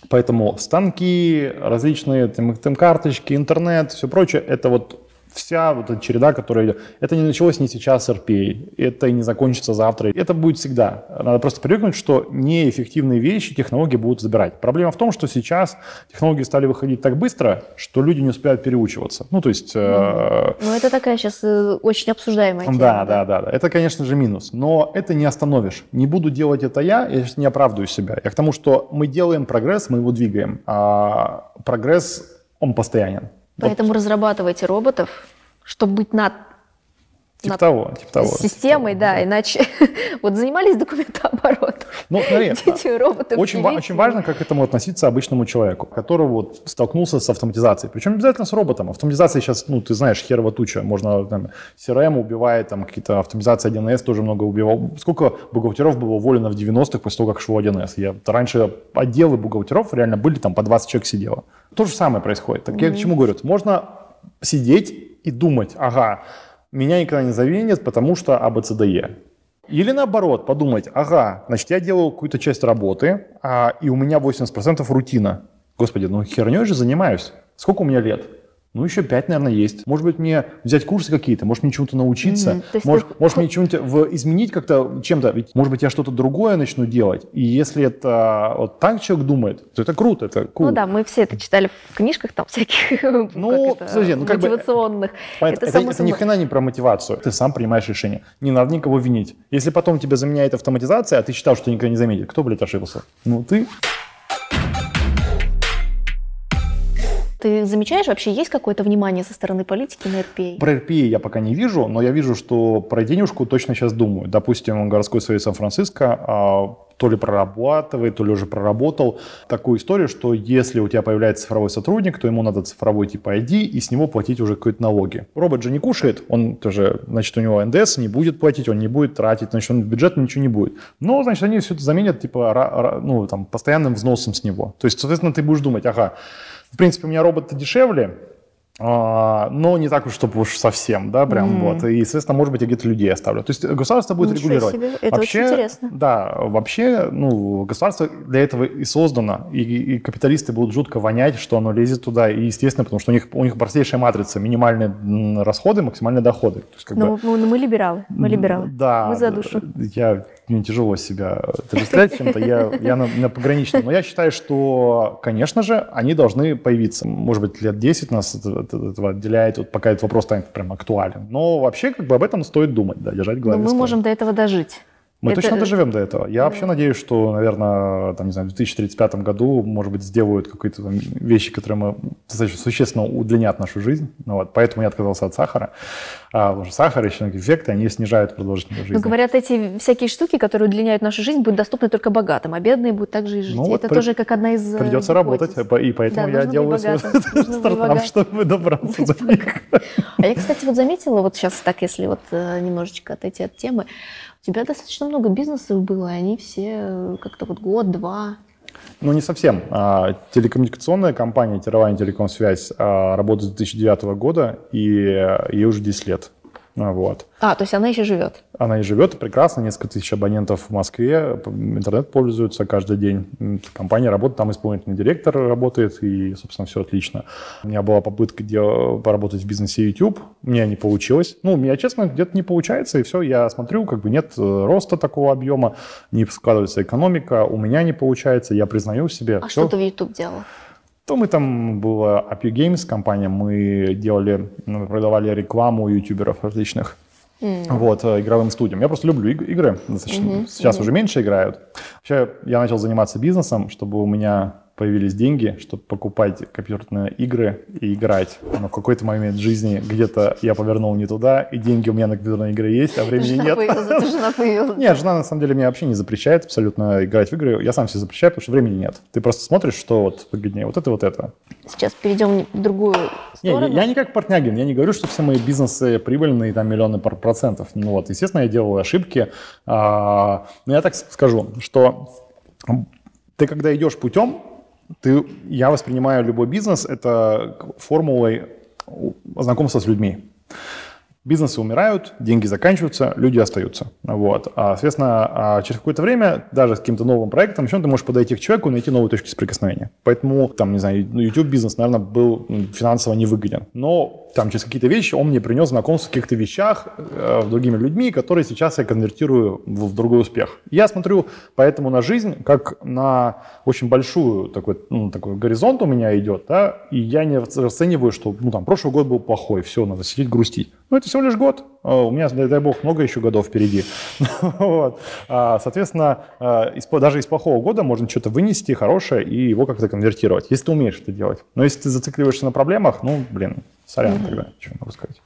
Поэтому станки, различные там, карточки, интернет, все прочее, это вот вся вот эта череда, которая идет, это не началось не сейчас RPA, это и не закончится завтра. Это будет всегда. Надо просто привыкнуть, что неэффективные вещи технологии будут забирать. Проблема в том, что сейчас технологии стали выходить так быстро, что люди не успевают переучиваться. Ну, то есть... Э, ну, это такая сейчас э, очень обсуждаемая тема. Да, да, да, да. Это, конечно же, минус. Но это не остановишь. Не буду делать это я, я сейчас не оправдываю себя. Я к тому, что мы делаем прогресс, мы его двигаем. А прогресс, он постоянен. Поэтому вот. разрабатывайте роботов, чтобы быть над Типа того, типа того. Системой, типа того, да, иначе [LAUGHS] вот занимались документооборотом. Ну, смотри, [LAUGHS] роботы очень, ва- очень важно, как к этому относиться обычному человеку, который вот столкнулся с автоматизацией. Причем обязательно с роботом. Автоматизация сейчас, ну, ты знаешь, херова туча. Можно, там, CRM убивает, там, какие-то автоматизации 1С тоже много убивал. Сколько бухгалтеров было уволено в 90-х после того, как шло 1С? Я, раньше отделы бухгалтеров реально были, там, по 20 человек сидело. То же самое происходит. Так mm-hmm. я к чему говорю? Можно сидеть и думать, ага, меня никогда не заменят, потому что АБЦДЕ. Или наоборот, подумать, ага, значит, я делаю какую-то часть работы, а, и у меня 80% рутина. Господи, ну херней же занимаюсь. Сколько у меня лет? Ну, еще пять, наверное, есть. Может быть, мне взять курсы какие-то, может, мне чему-то научиться, mm-hmm. может, ты... может, мне чему-то изменить как-то чем-то. Ведь, может быть, я что-то другое начну делать. И если это вот так человек думает, то это круто, это cool. Ну да, мы все это читали в книжках там всяких [LAUGHS] ну, это, ну, как мотивационных. Бы, это, это, это, это ни хрена не про мотивацию. Ты сам принимаешь решение. Не надо никого винить. Если потом тебя заменяет автоматизация, а ты считал, что никогда не заметит, кто, блядь, ошибался? Ну, ты. Ты замечаешь, вообще есть какое-то внимание со стороны политики на РПА? Про РПА я пока не вижу, но я вижу, что про денежку точно сейчас думаю. Допустим, городской совет Сан-Франциско а, то ли прорабатывает, то ли уже проработал такую историю, что если у тебя появляется цифровой сотрудник, то ему надо цифровой типа ID и с него платить уже какие-то налоги. Робот же не кушает, он тоже, значит, у него НДС не будет платить, он не будет тратить, значит, он бюджет ничего не будет. Но, значит, они все это заменят типа, ну, там, постоянным взносом с него. То есть, соответственно, ты будешь думать, ага, в принципе, у меня робот дешевле, а, но не так уж, чтобы уж совсем, да, прям mm-hmm. вот. И, соответственно, может быть, я где-то людей оставлю. То есть государство будет Ничего регулировать. Себе. Это вообще, очень интересно. Да, вообще, ну, государство для этого и создано, и, и капиталисты будут жутко вонять, что оно лезет туда, и естественно, потому что у них, у них простейшая матрица, минимальные расходы, максимальные доходы. То есть, как ну, бы, ну, мы либералы, мы либералы. Да. Мы за душу. Я мне тяжело себя отождествлять чем-то, я, я на, на пограничном. Но я считаю, что, конечно же, они должны появиться. Может быть, лет 10 нас это, это, этого отделяет, вот пока этот вопрос станет прям актуален. Но вообще, как бы об этом стоит думать, да, держать в голове. Но мы можем до этого дожить. Мы это... точно доживем до этого. Я вообще надеюсь, что, наверное, там, не знаю, в 2035 году, может быть, сделают какие-то вещи, которые мы достаточно существенно удлинят нашу жизнь. Ну, вот, поэтому я отказался от сахара. А, потому что сахар и еще эффекты, они снижают продолжительность жизни. Ну, говорят, эти всякие штуки, которые удлиняют нашу жизнь, будут доступны только богатым, а бедные будут также и жить. Ну, это при... тоже как одна из э, Придется работать, и поэтому да, я делаю свой стартап, чтобы добраться до них. [LAUGHS] А я, кстати, вот заметила, вот сейчас так, если вот э, немножечко отойти от темы, У тебя достаточно много бизнесов было, и они все э, как-то вот год-два. Ну, не совсем. А, телекоммуникационная компания Тирование Телекомсвязь а, работает с 2009 года, и э, ей уже 10 лет. Вот. А, то есть она еще живет? Она и живет прекрасно, несколько тысяч абонентов в Москве, интернет пользуются каждый день. Компания работает, там исполнительный директор работает, и, собственно, все отлично. У меня была попытка поработать в бизнесе YouTube, у меня не получилось. Ну, у меня, честно, где-то не получается, и все, я смотрю, как бы нет э, роста такого объема, не складывается экономика, у меня не получается, я признаю себе. А все. что ты в YouTube делал? То мы там была API Games компания, мы делали, мы продавали рекламу ютуберов различных. Mm. Вот, э, игровым студиям. Я просто люблю игры. Достаточно. Mm-hmm. Сейчас mm-hmm. уже меньше играют. Вообще, я начал заниматься бизнесом, чтобы у меня появились деньги, чтобы покупать компьютерные игры и играть. Но в какой-то момент жизни где-то я повернул не туда, и деньги у меня на компьютерные игры есть, а времени жена нет. Появилась, жена появилась. Нет, жена на самом деле меня вообще не запрещает абсолютно играть в игры. Я сам себе запрещаю, потому что времени нет. Ты просто смотришь, что вот выгоднее, вот это, вот это. Сейчас перейдем в другую сторону. Не, я, я не как Портнягин, я не говорю, что все мои бизнесы прибыльные, там миллионы процентов. Ну вот, естественно, я делаю ошибки. А, но я так скажу, что ты когда идешь путем, ты, я воспринимаю любой бизнес это формулой знакомства с людьми. Бизнесы умирают, деньги заканчиваются, люди остаются. Вот. А, соответственно, а через какое-то время, даже с каким-то новым проектом, еще ты можешь подойти к человеку и найти новые точки соприкосновения. Поэтому, там, не знаю, YouTube-бизнес, наверное, был финансово невыгоден. Но там через какие-то вещи он мне принес знакомство в каких-то вещах э, с другими людьми, которые сейчас я конвертирую в, в другой успех. Я смотрю поэтому на жизнь как на очень большую такой, ну, такой горизонт у меня идет, да, и я не расцениваю, что ну, там, прошлый год был плохой, все, надо сидеть грустить. Ну, это всего лишь год. А у меня, дай, дай бог, много еще годов впереди. [LAUGHS] вот. а, соответственно, из, даже из плохого года можно что-то вынести хорошее и его как-то конвертировать, если ты умеешь это делать. Но если ты зацикливаешься на проблемах, ну, блин, Сорян mm-hmm. тогда, что могу сказать.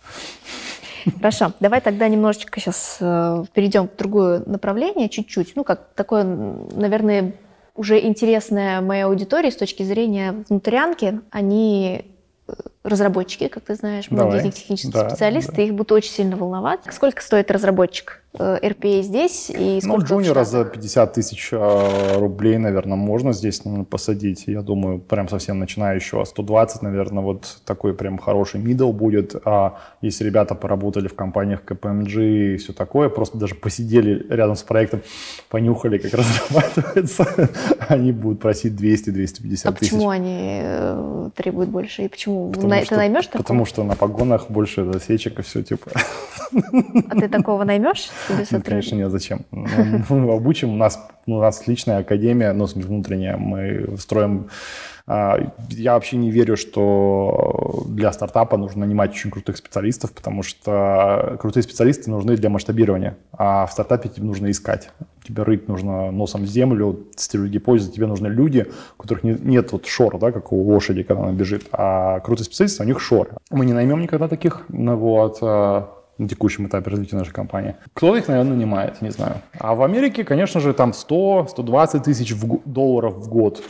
Хорошо, давай тогда немножечко сейчас э, перейдем в другое направление, чуть-чуть. Ну, как такое, наверное, уже интересная моей аудитории с точки зрения внутрянки. Они э, разработчики, как ты знаешь, многие из них технические да, специалисты, да. их будут очень сильно волновать. Сколько стоит разработчик? RPA э, здесь и Ну, джуниора за 50 тысяч э, рублей, наверное, можно здесь посадить. Я думаю, прям совсем начинающего 120, наверное, вот такой прям хороший middle будет. А если ребята поработали в компаниях KPMG и все такое, просто даже посидели рядом с проектом, понюхали, как [LAUGHS] разрабатывается, они будут просить 200-250 тысяч. А почему они э, требуют больше? И почему? Потому ты что, наймешь такого? Потому что на погонах больше засечек и все, типа. А ты такого наймешь? Нет, конечно, нет, зачем? Мы обучим, у нас, у нас личная академия, ну, внутренняя, мы строим а, я вообще не верю, что для стартапа нужно нанимать очень крутых специалистов, потому что крутые специалисты нужны для масштабирования, а в стартапе тебе нужно искать. Тебе рыть нужно носом в землю, стереть гипотезы, тебе нужны люди, у которых нет вот шора, да, как у лошади, когда она бежит, а крутые специалисты, у них шоры. Мы не наймем никогда таких, ну вот, а, на текущем этапе развития нашей компании. Кто их, наверное, нанимает, не знаю. А в Америке, конечно же, там 100-120 тысяч в долларов в год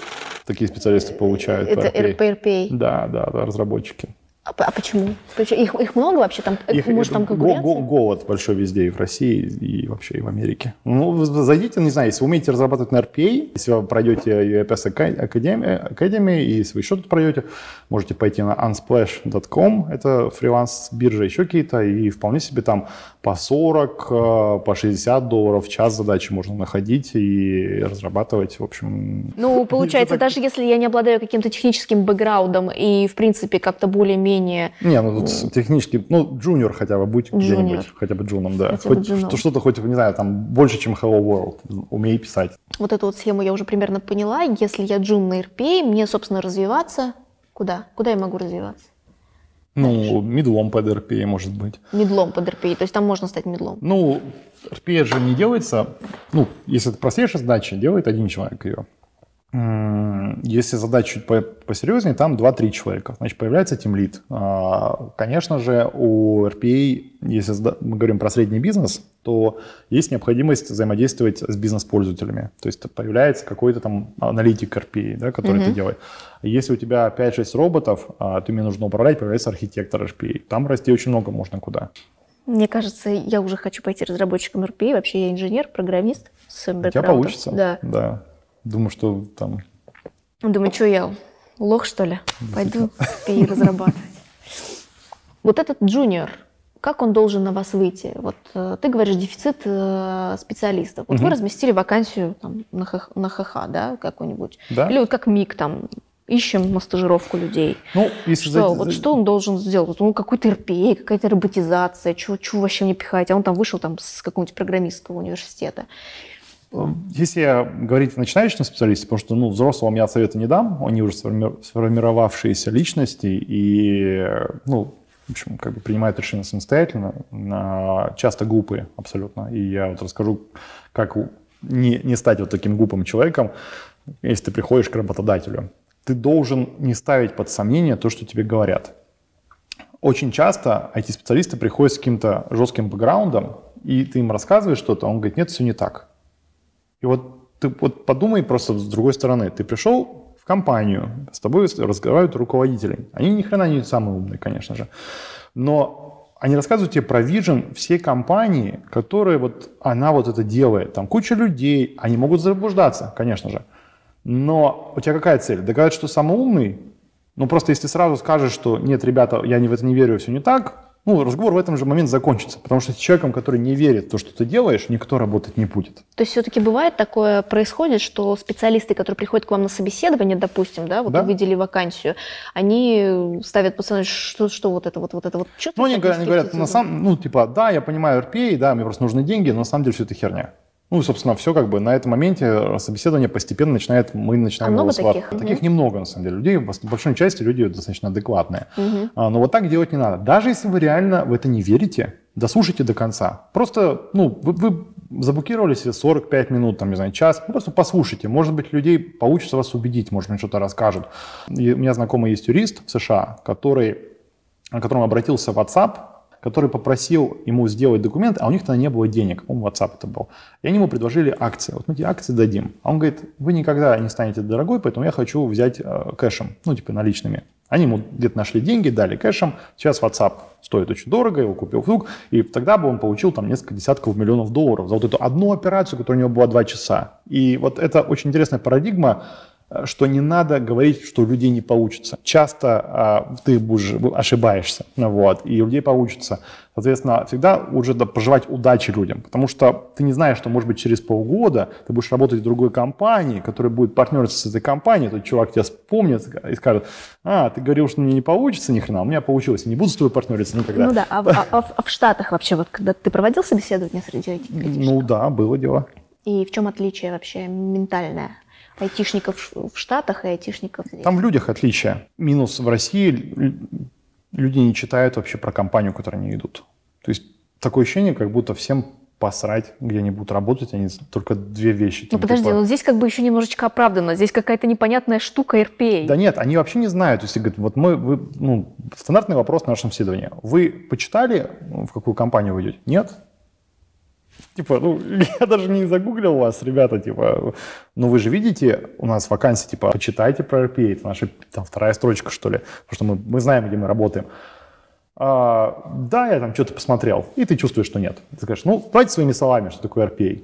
такие специалисты получают. Это RPA? Да, да, да, разработчики. А, а почему? Их, их много вообще там? Их, Может, там конкуренция? Го, голод большой везде, и в России, и вообще и в Америке. Ну, зайдите, не знаю, если вы умеете разрабатывать на RPA, если вы пройдете UAPS Academy, Academy, и если вы еще тут пройдете, можете пойти на unsplash.com, это фриланс-биржа, еще какие-то, и вполне себе там по 40, э, по 60 долларов в час задачи можно находить и разрабатывать, в общем. Ну, получается, даже если я не обладаю каким-то техническим бэкграундом и, в принципе, как-то более-менее менее... Не, ну тут технически, ну, джуниор хотя бы, будь где-нибудь, хотя бы джуном, да. Хотя хоть джуном. что-то хоть, не знаю, там больше, чем Hello World, умей писать. Вот эту вот схему я уже примерно поняла. Если я джун на RPA, мне, собственно, развиваться куда? Куда я могу развиваться? Ну, мидлом под RPA, может быть. Мидлом под RPA, то есть там можно стать мидлом? Ну, RPA же не делается, ну, если это простейшая задача, делает один человек ее. Если задача чуть посерьезнее, там 2-3 человека. Значит, появляется тимлид. А, конечно же, у RPA, если мы говорим про средний бизнес, то есть необходимость взаимодействовать с бизнес-пользователями. То есть появляется какой-то там аналитик RPA, да, который mm-hmm. это делает. Если у тебя 5-6 роботов, а, то мне нужно управлять, появляется архитектор RPA. Там расти очень много можно куда. Мне кажется, я уже хочу пойти разработчиком RPA. Вообще я инженер, программист с У тебя получится. Да. Да. Думаю, что там... Думаю, что я, лох, что ли? Пойду RPA разрабатывать. Вот этот джуниор, как он должен на вас выйти? Вот э, ты говоришь дефицит э, специалистов. Вот Мгм. вы разместили вакансию там, на, ХХ, на ХХ, да, какую-нибудь? Да? Или вот как МИГ там, ищем на стажировку людей. Ну, если Что, зайти- вот что он должен сделать? Ну, какой-то RPA, какая-то роботизация, чего, вообще мне пихать? А он там вышел там с какого-нибудь программистского университета. Если я говорить о начинающем специалисте, потому что ну, взрослым я совета не дам, они уже сформи- сформировавшиеся личности и ну, в общем, как бы принимают решения самостоятельно, часто глупые абсолютно. И я вот расскажу, как не, не стать вот таким глупым человеком, если ты приходишь к работодателю. Ты должен не ставить под сомнение то, что тебе говорят. Очень часто IT-специалисты приходят с каким-то жестким бэкграундом, и ты им рассказываешь что-то, а он говорит, нет, все не так. И вот ты вот подумай просто с другой стороны. Ты пришел в компанию, с тобой разговаривают руководители. Они ни хрена не самые умные, конечно же. Но они рассказывают тебе про вижен всей компании, которая вот, она вот это делает. Там куча людей, они могут заблуждаться, конечно же. Но у тебя какая цель? Доказать, что самый умный? Ну, просто если сразу скажешь, что нет, ребята, я не в это не верю, все не так, ну, разговор в этом же момент закончится. Потому что с человеком, который не верит в то, что ты делаешь, никто работать не будет. То есть все-таки бывает такое, происходит, что специалисты, которые приходят к вам на собеседование, допустим, да, вот Да. увидели вакансию, они ставят пацаны, что, что вот это вот, вот это вот. Чё ты Ну, они, говорят- они говорят, на самом, ну, типа, да, я понимаю RPA, да, мне просто нужны деньги, но на самом деле все это херня. Ну, собственно, все как бы на этом моменте собеседование постепенно начинает, мы начинаем А много его свар- таких? Таких немного, на самом деле, людей. В большой части люди достаточно адекватные. Мгм. А, но вот так делать не надо. Даже если вы реально в это не верите, дослушайте до конца. Просто, ну, вы, вы заблокировали себе 45 минут, там, не знаю, час, ну, просто послушайте. Может быть, людей получится вас убедить, может быть, что-то расскажут. И у меня знакомый есть юрист в США, который, к которому обратился в WhatsApp, который попросил ему сделать документ, а у них тогда не было денег, по-моему, WhatsApp это был. И они ему предложили акции. Вот мы эти акции дадим. А он говорит, вы никогда не станете дорогой, поэтому я хочу взять э, кэшем, ну, типа наличными. Они ему где-то нашли деньги, дали кэшем. Сейчас WhatsApp стоит очень дорого, его купил вдруг. И тогда бы он получил там несколько десятков миллионов долларов за вот эту одну операцию, которая у него была два часа. И вот это очень интересная парадигма, что не надо говорить, что у людей не получится. Часто а, ты будешь, ошибаешься, вот, и у людей получится. Соответственно, всегда да, пожелать удачи людям, потому что ты не знаешь, что, может быть, через полгода ты будешь работать в другой компании, которая будет партнериться с этой компанией, этот чувак тебя вспомнит и скажет, а, ты говорил, что мне не получится ни хрена, у меня получилось, я не буду с тобой партнериться никогда. Ну да, а, в- а- а в- а в Штатах вообще, вот когда ты проводил собеседование среди айтишников? Ну да, было дело. И в чем отличие вообще ментальное айтишников в Штатах и айтишников здесь? Там в людях отличие. Минус в России лю- люди не читают вообще про компанию, которую они идут. То есть такое ощущение, как будто всем посрать, где они будут работать, они только две вещи. Ну там, подожди, типа- вот здесь как бы еще немножечко оправдано. Здесь какая-то непонятная штука RPA. Да нет, они вообще не знают. То есть, говорят, вот мы, вы, ну, стандартный вопрос на нашем исследовании. Вы почитали, ну, в какую компанию вы идете? Нет? Типа, ну, [LAUGHS] я даже не загуглил вас, ребята, типа, ну, вы же видите, у нас вакансия, типа, почитайте про RPA, это наша там вторая строчка, что ли, потому что мы, мы знаем, где мы работаем. А, да, я там что-то посмотрел, и ты чувствуешь, что нет. Ты скажешь, ну, давайте своими словами, что такое RPA.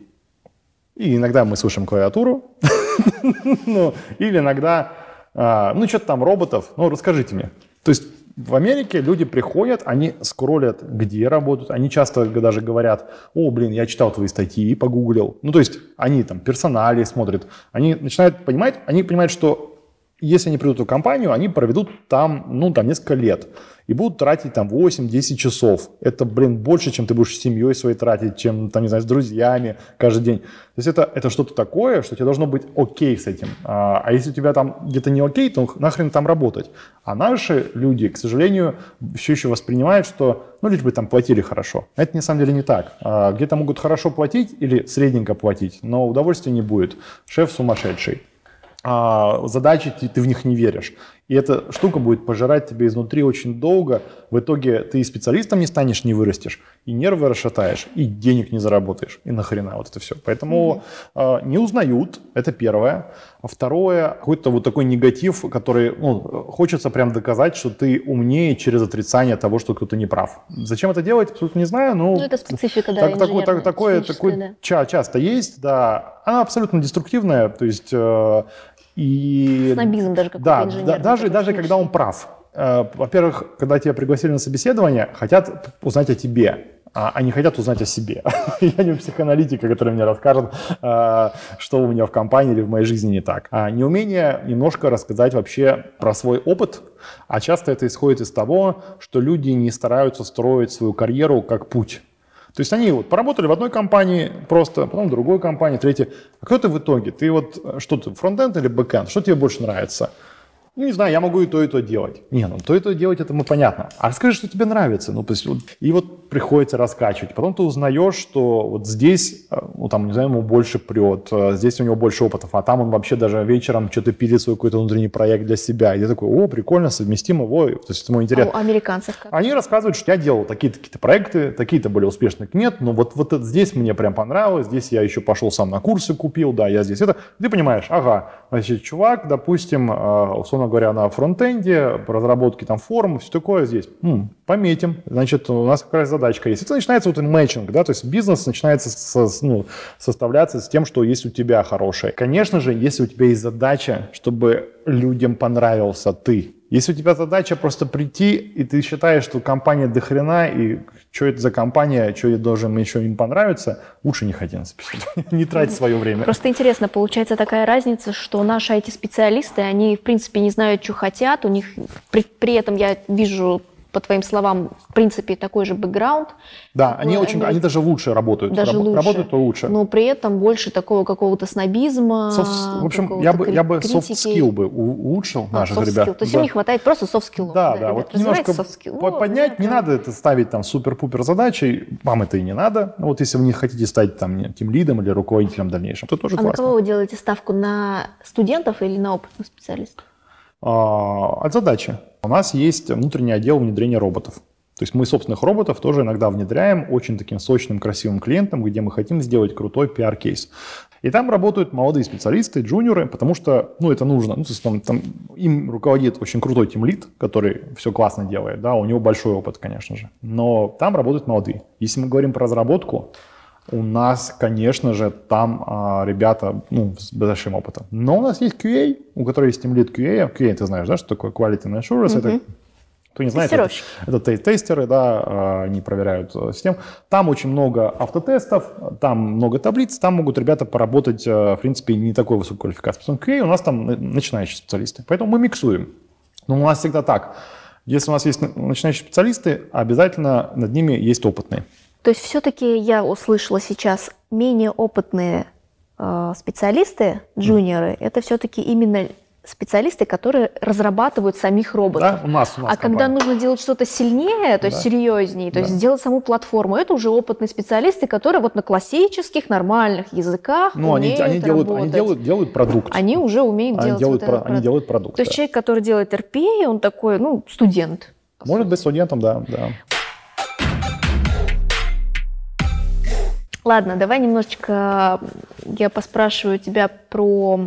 И иногда мы слышим клавиатуру, [LAUGHS] ну, или иногда, а, ну, что-то там роботов, ну, расскажите мне. То есть в Америке люди приходят, они скроллят, где работают, они часто даже говорят, о, блин, я читал твои статьи, погуглил. Ну, то есть они там персонали смотрят, они начинают понимать, они понимают, что если они придут в компанию, они проведут там, ну, там несколько лет и будут тратить там 8-10 часов. Это, блин, больше, чем ты будешь с семьей своей тратить, чем, там, не знаю, с друзьями каждый день. То есть это, это что-то такое, что тебе должно быть окей с этим. А, а если у тебя там где-то не окей, то нахрен там работать. А наши люди, к сожалению, все еще воспринимают, что, ну, лишь бы там платили хорошо. Это на самом деле не так. А, где-то могут хорошо платить или средненько платить, но удовольствия не будет. Шеф сумасшедший а, задачи ты, ты в них не веришь. И эта штука будет пожирать тебя изнутри очень долго. В итоге ты и специалистом не станешь, не вырастешь, и нервы расшатаешь, и денег не заработаешь. И нахрена вот это все. Поэтому mm-hmm. не узнают, это первое. А второе, какой-то вот такой негатив, который ну, хочется прям доказать, что ты умнее через отрицание того, что кто-то не прав. Зачем это делать, абсолютно не знаю. Но ну, это специфика, да, так, такое, так, такое, такое да. часто есть, да. Она абсолютно деструктивная, то есть э, и... Снобизм даже какой-то да, инженер. Да, даже, даже когда он прав. Э, во-первых, когда тебя пригласили на собеседование, хотят узнать о тебе, а они хотят узнать о себе. [LAUGHS] Я не психоаналитика, который мне расскажет, э, что у меня в компании или в моей жизни не так. А неумение немножко рассказать вообще про свой опыт, а часто это исходит из того, что люди не стараются строить свою карьеру как путь. То есть они вот поработали в одной компании просто, потом в другой компании, третьей. А кто ты в итоге? Ты вот что ты, фронтенд или бэкенд? Что тебе больше нравится? Ну, не знаю, я могу и то, и то делать. Не, ну то и то делать, это мы понятно. А расскажи, что тебе нравится. Ну, то есть, вот, и вот приходится раскачивать. Потом ты узнаешь, что вот здесь, э, ну, там, не знаю, ему больше прет, э, здесь у него больше опытов, а там он вообще даже вечером что-то пилит свой какой-то внутренний проект для себя. И я такой, о, прикольно, совместим его. То есть, это мой интерес. А у американцев как? Они рассказывают, что я делал такие-то какие-то проекты, такие-то были успешные. Нет, но вот, вот это, здесь мне прям понравилось, здесь я еще пошел сам на курсы купил, да, я здесь это. Ты понимаешь, ага, значит, чувак, допустим, э, условно говоря, на фронтенде, по разработке там форм, все такое здесь. М, пометим. Значит, у нас какая задачка есть. Это начинается вот мэтчинг, да, то есть бизнес начинается с, ну, составляться с тем, что есть у тебя хорошее. Конечно же, если у тебя есть задача, чтобы людям понравился ты, если у тебя задача просто прийти, и ты считаешь, что компания дохрена, и что это за компания, что я должен еще им понравиться, лучше не ходи на собеседование, [LAUGHS] не трать свое время. Просто интересно, получается такая разница, что наши IT-специалисты, они, в принципе, не знают, что хотят, у них при, при этом я вижу по твоим словам, в принципе, такой же бэкграунд. Да, они очень, они даже лучше работают. Даже Раб, лучше. Работают лучше. Но при этом больше такого какого-то снобизма. Soft, в общем, я бы, я бы soft skill бы улучшил а, наших ребят. Skill. То есть да. им не хватает просто soft skill. Да, да. да. Вот немножко поднять, не надо это ставить там супер-пупер задачей, вам это и не надо. Вот если вы не хотите стать там тем лидом или руководителем в дальнейшем, то тоже а классно. на кого вы делаете ставку? На студентов или на опытных специалистов? А, от задачи. У нас есть внутренний отдел внедрения роботов. То есть мы собственных роботов тоже иногда внедряем очень таким сочным, красивым клиентам, где мы хотим сделать крутой пиар-кейс. И там работают молодые специалисты, джуниоры, потому что, ну, это нужно. Ну, то есть там, там им руководит очень крутой тимлит, который все классно делает, да, у него большой опыт, конечно же. Но там работают молодые. Если мы говорим про разработку, у нас, конечно же, там а, ребята ну, с большим опытом. Но у нас есть QA, у которого есть тимлит QA. QA, ты знаешь, да, что такое Quality Assurance? Угу. Это кто не знает, это, это тестеры, да, а, они проверяют э, систему. Там очень много автотестов, там много таблиц, там могут ребята поработать, э, в принципе, не такой высокой квалификации. Потом QA у нас там начинающие специалисты, поэтому мы миксуем. Но у нас всегда так. Если у нас есть начинающие специалисты, обязательно над ними есть опытные. То есть все-таки я услышала сейчас менее опытные э, специалисты, джуниоры, mm. это все-таки именно специалисты, которые разрабатывают самих роботов. Да, у нас, у нас а когда нужно делать что-то сильнее, то есть да. серьезнее, то да. есть сделать саму платформу, это уже опытные специалисты, которые вот на классических нормальных языках ну, умеют они, они делают, они делают, делают продукт. Они уже умеют они делать делают вот про, Они делают продукт. То есть человек, который делает RPA, он такой, ну, студент. Может быть студентом, да, да. Ладно, давай немножечко я поспрашиваю тебя про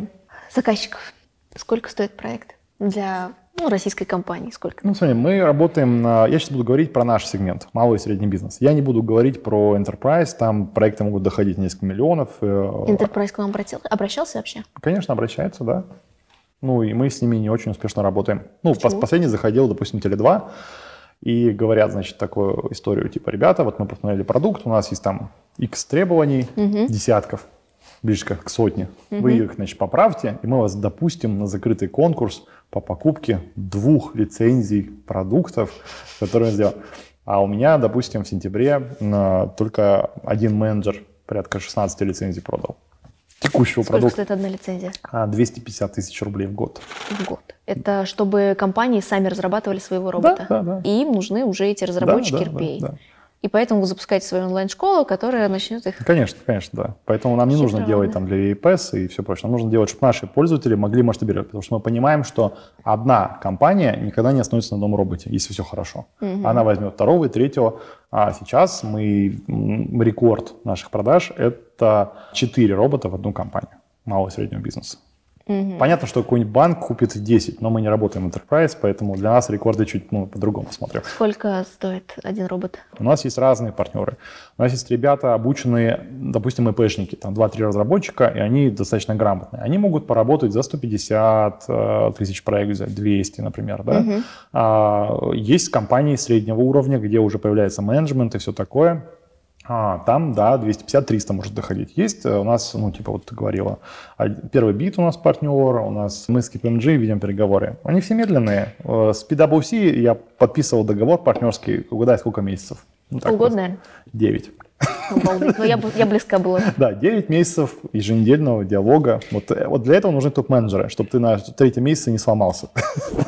заказчиков. Сколько стоит проект для ну, российской компании? Сколько? Ну, смотри, мы работаем на... Я сейчас буду говорить про наш сегмент, малый и средний бизнес. Я не буду говорить про enterprise, там проекты могут доходить несколько миллионов. Э, enterprise к вам обратился, обращался вообще? Конечно, обращается, да. Ну, и мы с ними не очень успешно работаем. Ну, Почему? последний заходил, допустим, Теле2, и говорят, значит, такую историю, типа, ребята, вот мы посмотрели продукт, у нас есть там X требований, угу. десятков, ближе к сотне. Угу. Вы их, значит, поправьте, и мы вас допустим на закрытый конкурс по покупке двух лицензий продуктов, которые мы сделали. А у меня, допустим, в сентябре только один менеджер порядка 16 лицензий продал текущего Сколько продукта. стоит одна лицензия? 250 тысяч рублей в год. В год. Это чтобы компании сами разрабатывали своего робота. Да, да, да. И им нужны уже эти разработчики да, да, RPA. Да, да. И поэтому вы запускаете свою онлайн-школу, которая начнет их... Конечно, конечно, да. Поэтому нам не нужно делать там для EPS и все прочее. Нам нужно делать, чтобы наши пользователи могли масштабировать. Потому что мы понимаем, что одна компания никогда не остановится на одном роботе, если все хорошо. Угу. Она возьмет второго и третьего. А сейчас мы рекорд наших продаж – это 4 робота в одну компанию малого и среднего бизнеса. Угу. Понятно, что какой-нибудь банк купит 10, но мы не работаем в Enterprise, поэтому для нас рекорды чуть ну, по-другому смотрим. Сколько стоит один робот? У нас есть разные партнеры. У нас есть ребята, обученные, допустим, ИПшники, там 2-3 разработчика, и они достаточно грамотные. Они могут поработать за 150 э, тысяч проектов, за 200, например. Да? Угу. А, есть компании среднего уровня, где уже появляется менеджмент и все такое а, там, да, 250-300 может доходить. Есть э, у нас, ну, типа, вот ты говорила, первый бит у нас партнер, у нас мы с KPMG ведем переговоры. Они все медленные. Э, с PwC я подписывал договор партнерский, угадай, сколько месяцев? Ну, Полгода, наверное? 9. Обалдеть. Ну, я, я близка была. Да, 9 месяцев еженедельного диалога. Вот, э, вот для этого нужны топ-менеджеры, чтобы ты на третьем месяце не сломался.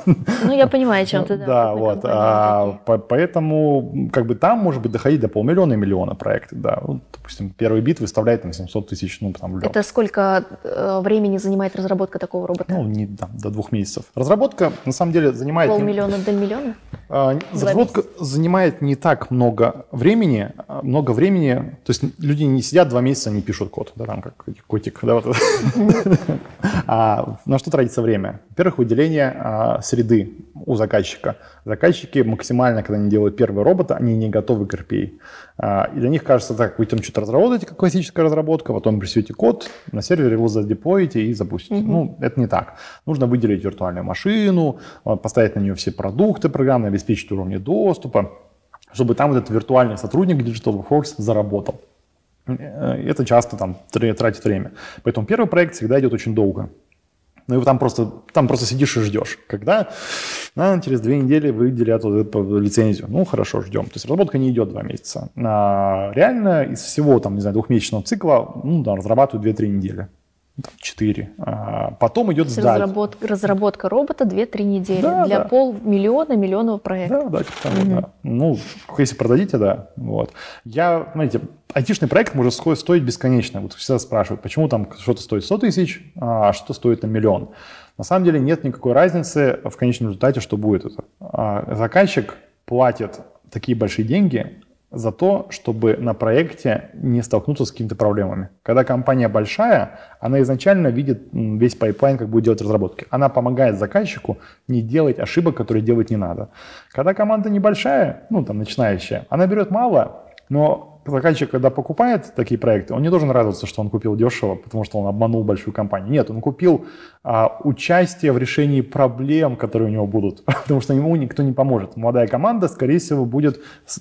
Ну, я понимаю, о чем ты. Да, да вот. А, по, поэтому как бы там может быть доходить до полмиллиона и миллиона проекты. Да. Вот, допустим, первый бит выставляет на 700 тысяч, ну, там, Это сколько э, времени занимает разработка такого робота? Ну, не, да, до двух месяцев. Разработка, на самом деле, занимает... Полмиллиона до миллиона? Разработка занимает не так много времени, а много времени то есть люди не сидят два месяца, не пишут код, да, там как котик, да, вот. [LAUGHS] а, на что тратится время? Во-первых, выделение а, среды у заказчика. Заказчики максимально, когда они делают первый робот, они не готовы к RPA. А, и для них кажется так, вы там что-то разработаете, как классическая разработка, потом присвете код, на сервере его задеплоите и запустите. Ну, это не так. Нужно выделить виртуальную машину, поставить на нее все продукты программные, обеспечить уровни доступа чтобы там этот виртуальный сотрудник Digital Workforce заработал. Э, это часто там тратит время. Поэтому первый проект всегда идет очень долго. Ну и там просто, там просто сидишь и ждешь. Когда а, через две недели выделят вот эту лицензию. Ну, хорошо, ждем. То есть разработка не идет два месяца. А реально из всего, там, не знаю, двухмесячного цикла, ну, да, разрабатывают 2-3 недели. 4. А потом идет сдать. Разработка, разработка робота 2-3 недели да, для да. полмиллиона, миллионного проекта. Да, да, типа угу. да. Ну, если продадите, да. Вот. Я, знаете, айтишный проект может стоить бесконечно. Вот всегда спрашивают, почему там что-то стоит 100 тысяч, а что стоит на миллион. На самом деле нет никакой разницы в конечном результате, что будет это. А заказчик платит такие большие деньги за то, чтобы на проекте не столкнуться с какими-то проблемами. Когда компания большая, она изначально видит весь pipeline, как будет делать разработки. Она помогает заказчику не делать ошибок, которые делать не надо. Когда команда небольшая, ну там начинающая, она берет мало, но заказчик, когда покупает такие проекты, он не должен радоваться, что он купил дешево, потому что он обманул большую компанию. Нет, он купил а, участие в решении проблем, которые у него будут, [LAUGHS] потому что ему никто не поможет. Молодая команда, скорее всего, будет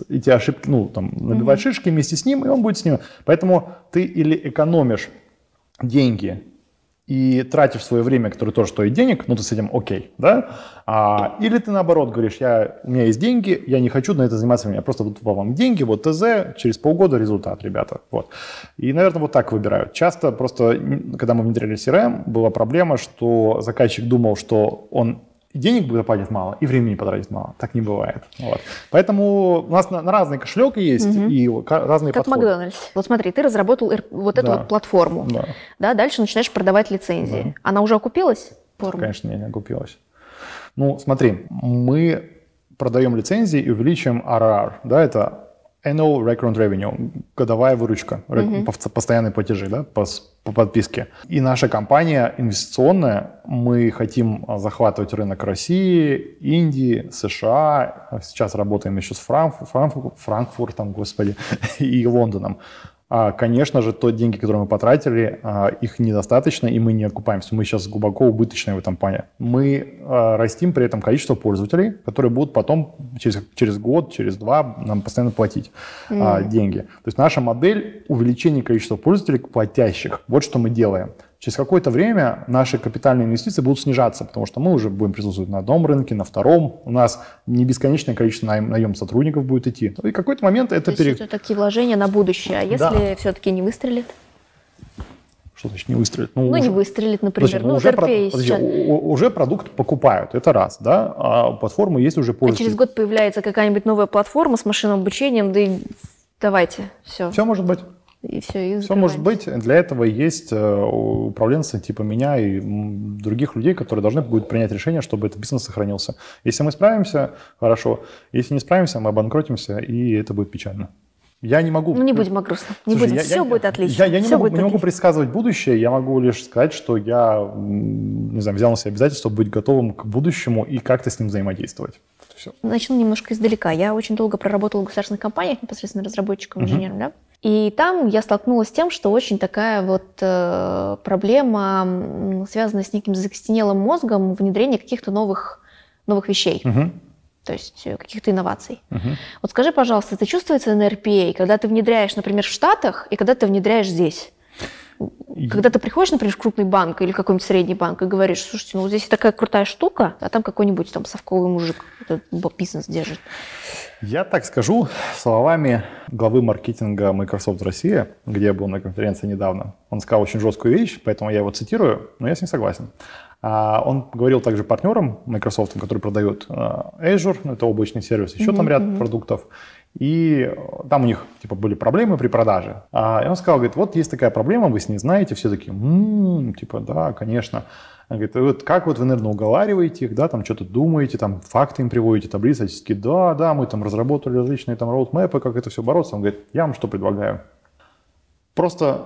эти ошибки, ну, там, набивать mm-hmm. шишки вместе с ним, и он будет с ним. Поэтому ты или экономишь деньги и тратишь свое время, которое тоже стоит денег, ну ты с этим окей, да? А, или ты наоборот говоришь, я, у меня есть деньги, я не хочу на это заниматься, я просто вот вам деньги, вот ТЗ, через полгода результат, ребята, вот. И, наверное, вот так выбирают. Часто просто, когда мы внедряли CRM, была проблема, что заказчик думал, что он денег платить мало, и времени потратить мало. Так не бывает. Вот. Поэтому у нас на, на разный кошелек есть угу. и разные как подходы. Макдональдс. Вот смотри, ты разработал вот эту да. вот платформу. Да. да. Дальше начинаешь продавать лицензии. Да. Она уже окупилась? Форму? Конечно, не, не окупилась. Ну, смотри, мы продаем лицензии и увеличиваем RR. Да, это Annual Recurrent Revenue, годовая выручка, mm-hmm. постоянные платежи да, по, по подписке. И наша компания инвестиционная, мы хотим захватывать рынок России, Индии, США, сейчас работаем еще с Франкфуртом, Франкфурт, Франкфуртом, господи, [LAUGHS] и Лондоном. А, конечно же, то деньги, которые мы потратили, а, их недостаточно, и мы не окупаемся. Мы сейчас глубоко убыточные в этом плане. Мы а, растим при этом количество пользователей, которые будут потом через, через год, через два нам постоянно платить mm. деньги. То есть наша модель увеличения количества пользователей платящих. Вот что мы делаем через какое-то время наши капитальные инвестиции будут снижаться, потому что мы уже будем присутствовать на одном рынке, на втором. У нас не бесконечное количество наем, наем сотрудников будет идти. И в какой-то момент это... То пере... это такие вложения на будущее. А если да. все-таки не выстрелит? Что значит не выстрелит? Ну, ну уже, не выстрелит, например. Подожди, ну, уже, РП про, подожди, уже продукт покупают, это раз, да, а платформы есть уже А пользователи. через год появляется какая-нибудь новая платформа с машинным обучением, да и давайте, все. Все может быть. И все, и Все может быть. Для этого есть э, управленцы типа меня и других людей, которые должны будут принять решение, чтобы этот бизнес сохранился. Если мы справимся, хорошо. Если не справимся, мы обанкротимся, и это будет печально. Я не могу... Ну, не будем о грустном. Не Слушай, будем. я- все я- будет отлично. Я, я не, Всё могу, не могу отлично. предсказывать будущее, я могу лишь сказать, что я, не знаю, взял на себя обязательство быть готовым к будущему и как-то с ним взаимодействовать. Все. Начну немножко издалека. Я очень долго проработала в государственных компаниях, непосредственно разработчиком, инженером, да. И там я столкнулась с тем, что очень такая вот э, проблема, связанная с неким закостенелым мозгом внедрения каких-то новых, новых вещей, Мгм. то есть э, каких-то инноваций. Мгм. Вот скажи, пожалуйста, это чувствуется на RPA, когда ты внедряешь, например, в Штатах, и когда ты внедряешь здесь? Когда ты приходишь, например, в крупный банк или какой-нибудь средний банк и говоришь, слушайте, ну вот здесь такая крутая штука, а там какой-нибудь там совковый мужик этот бизнес держит. Я так скажу словами главы маркетинга Microsoft Россия, где я был на конференции недавно. Он сказал очень жесткую вещь, поэтому я его цитирую, но я с ним согласен. А, Он говорил также партнерам Microsoft, которые продают а, Azure, ну, это облачный сервис, еще там ряд продуктов, и э, там у них типа были проблемы при продаже. А, И он сказал, говорит, вот есть такая проблема, вы с ней знаете, все такие, «М, типа, да, конечно. Он говорит, «И вот как вот вы, наверное, уговариваете их, да, там что-то думаете, там факты им приводите, таблицы, они такие, да, да, мы там разработали различные там роудмэпы, как это все бороться. Он говорит, я вам что предлагаю? Просто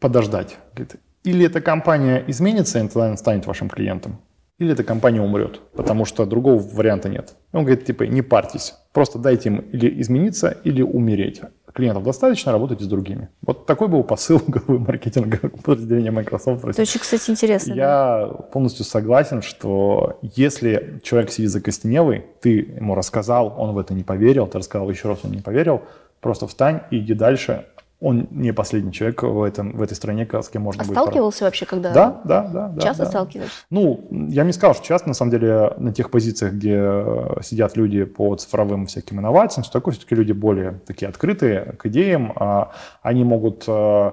подождать. Говорит, или эта компания изменится, и станет вашим клиентом, или эта компания умрет, потому что другого варианта нет. И он говорит, типа, не парьтесь, просто дайте им или измениться, или умереть. Клиентов достаточно, работайте с другими. Вот такой был посыл [LAUGHS] главы маркетинга [LAUGHS] подразделения Microsoft. Это очень, кстати, интересно. да. Я полностью согласен, что если человек сидит закостенелый, ты ему рассказал, он в это не поверил, ты рассказал еще раз, он не поверил, просто встань и иди дальше. Он не последний человек в, этом, в этой стране, с кем можно А будет... сталкивался вообще, когда... Да, да, да. Часто да. сталкиваешься? Ну, я не сказал, что часто, на самом деле, на тех позициях, где э, сидят люди по цифровым всяким инновациям, что такое все-таки люди более такие открытые к идеям, а, они могут э,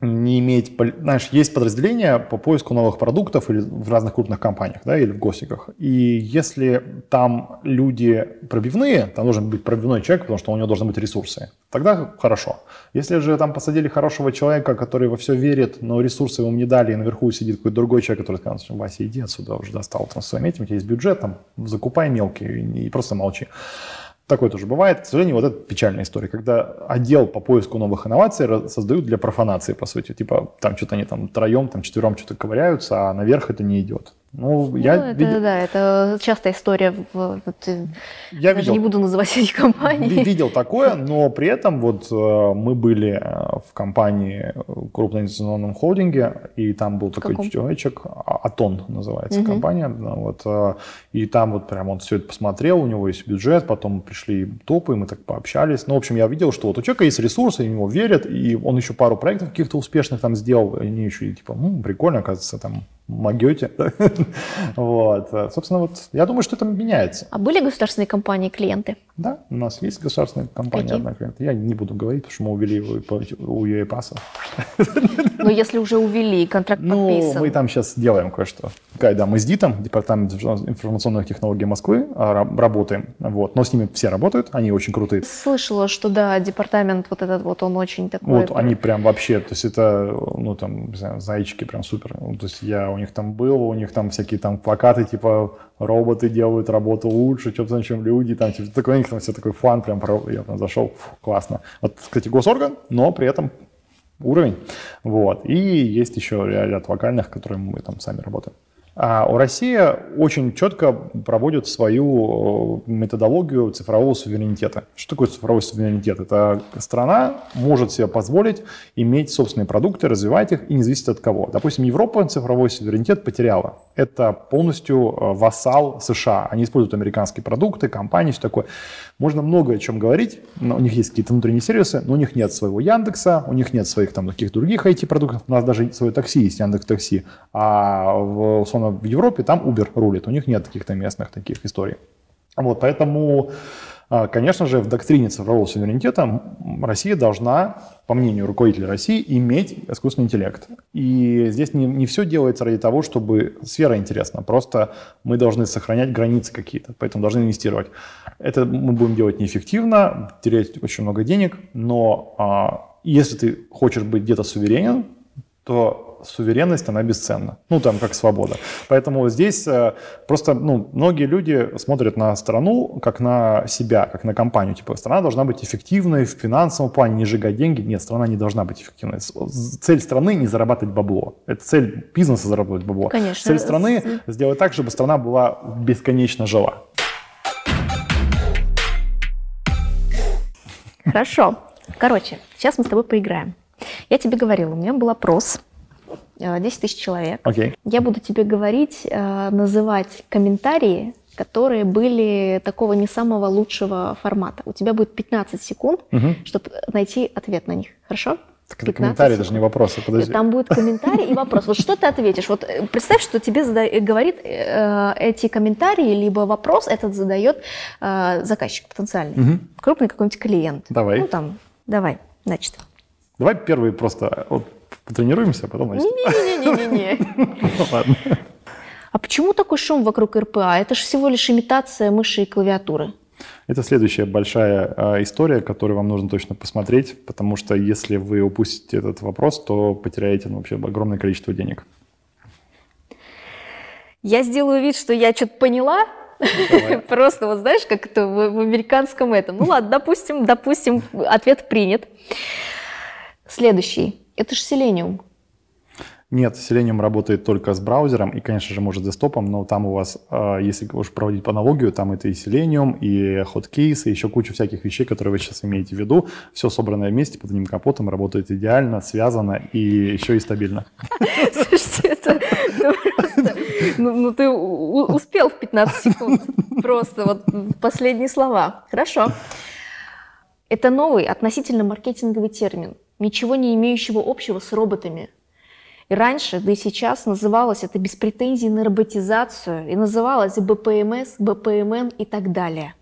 не иметь, знаешь, есть подразделения по поиску новых продуктов или в разных крупных компаниях, да, или в госиках. И если там люди пробивные, там должен быть пробивной человек, потому что у него должны быть ресурсы, тогда хорошо. Если же там посадили хорошего человека, который во все верит, но ресурсы ему не дали, и наверху сидит какой-то другой человек, который сказал, Вася, иди отсюда, уже достал там своим этим, у тебя есть бюджет, там, закупай мелкий и, и просто молчи. Такое тоже бывает. К сожалению, вот это печальная история, когда отдел по поиску новых инноваций создают для профанации, по сути. Типа там что-то они там троем, там четвером что-то ковыряются, а наверх это не идет. Ну, я, ну, это, видел, да, это частая история. В, вот, я даже видел, не буду называть эти компании. видел такое, [LAUGHS] но при этом вот э, мы были э, в компании э, крупном инвестиционном холдинге, и там был такой каком? человечек, А- Атон называется Мгм. компания, вот, и там вот прям он все это посмотрел, у него есть бюджет, потом пришли топы, мы так пообщались. Ну, в общем, я видел, что вот у человека есть ресурсы, и в него верят, и он еще пару проектов каких-то успешных там сделал, и они еще и типа, ну, прикольно, оказывается, там могете. [LAUGHS] Вот. Собственно, вот я думаю, что это меняется. А были государственные компании клиенты? Да, у нас есть государственная компания Какие? одна клиент. Я не буду говорить, потому что мы увели его у ЮЭПАСа. [LAUGHS] Но если уже увели, контракт Ну, подписан. мы там сейчас делаем кое-что. Такая, Да, мы с ДИТом, Департамент информационных технологий Москвы, а, раб- работаем. Вот. Но с ними все работают, они очень крутые. Слышала, что да, департамент вот этот вот, он очень такой... Вот они прям вообще, то есть это, ну там, не знаю, зайчики прям супер. Ну, То есть я у них там был, у них там всякие там плакаты типа роботы делают работу лучше, что-то чем люди, там типа такой, у них там все такой фан, прям я там зашел, фу, классно. Вот, кстати, госорган, но при этом уровень. Вот. И есть еще ря- ряд локальных, которые мы там сами работаем. А у России очень четко проводит свою э, методологию цифрового суверенитета. Что такое цифровой суверенитет? Это страна может себе позволить иметь собственные продукты, развивать их и не зависеть от кого. Допустим, Европа цифровой суверенитет потеряла. Это полностью э, вассал США. Они используют американские продукты, компании, все такое. Можно много о чем говорить. но У них есть какие-то внутренние сервисы, но у них нет своего Яндекса, у них нет своих там каких-то других IT-продуктов. У нас даже свое такси есть, Яндекс Такси. А в, условно, в Европе там Uber рулит. У них нет каких-то местных таких историй. Вот, поэтому конечно же, в доктрине цифрового суверенитета Россия должна, по мнению руководителя России, иметь искусственный интеллект. И здесь не, не все делается ради того, чтобы сфера интересна. Просто мы должны сохранять границы какие-то, поэтому должны инвестировать. Это мы будем делать неэффективно, терять очень много денег, но а, если ты хочешь быть где-то суверенен, то суверенность, она бесценна. Ну, там, как свобода. Поэтому здесь э, просто, ну, многие люди смотрят на страну как на себя, как на компанию. Типа, страна должна быть эффективной в финансовом плане, не сжигать деньги. Нет, страна не должна быть эффективной. Цель страны не зарабатывать бабло. Это цель бизнеса заработать бабло. Конечно. Цель страны сделать так, чтобы страна была бесконечно жила. Хорошо. Короче, сейчас мы с тобой поиграем. Я тебе говорила, у меня был опрос 10 э, тысяч человек. Okay. Я буду тебе говорить, э, называть комментарии, которые были такого не самого лучшего формата. У тебя будет 15 секунд, угу. чтобы найти ответ на них. Хорошо? Так это комментарий, даже не вопросы, подожди. Там будет комментарий и вопрос. Вот что ты ответишь? Вот э, представь, что тебе зада... говорит э, эти комментарии, либо вопрос этот задает э, заказчик потенциальный. Угу. Крупный какой-нибудь клиент. Давай. Ну там, давай, значит. Давай первый просто вот, потренируемся, а потом начнем. Не-не-не-не-не. Ну ладно. А почему такой шум вокруг РПА? Это же всего лишь имитация мыши и клавиатуры. Это следующая большая э, история, которую вам нужно точно посмотреть, потому что если вы упустите этот вопрос, то потеряете ну, вообще огромное количество денег. Я сделаю вид, что я что-то поняла, [LAUGHS] Просто вот знаешь, как это в, в американском этом. Ну ладно, допустим, допустим, ответ принят. Следующий. Это же Selenium. Нет, Selenium работает только с браузером и, конечно же, может с десктопом, но там у вас, а, если уж проводить по аналогию, там это и Selenium, и Hotkey, и еще куча всяких вещей, которые вы сейчас имеете в виду. Все собранное вместе под одним капотом, работает идеально, связано и еще и стабильно. Слушайте, это просто... Ну, ну ты успел в 15 секунд. Просто вот последние слова. Хорошо. Это новый относительно маркетинговый термин, ничего не имеющего общего с роботами – и раньше, да и сейчас называлось это без претензий на роботизацию, и называлось БПМС, БПМН и так далее.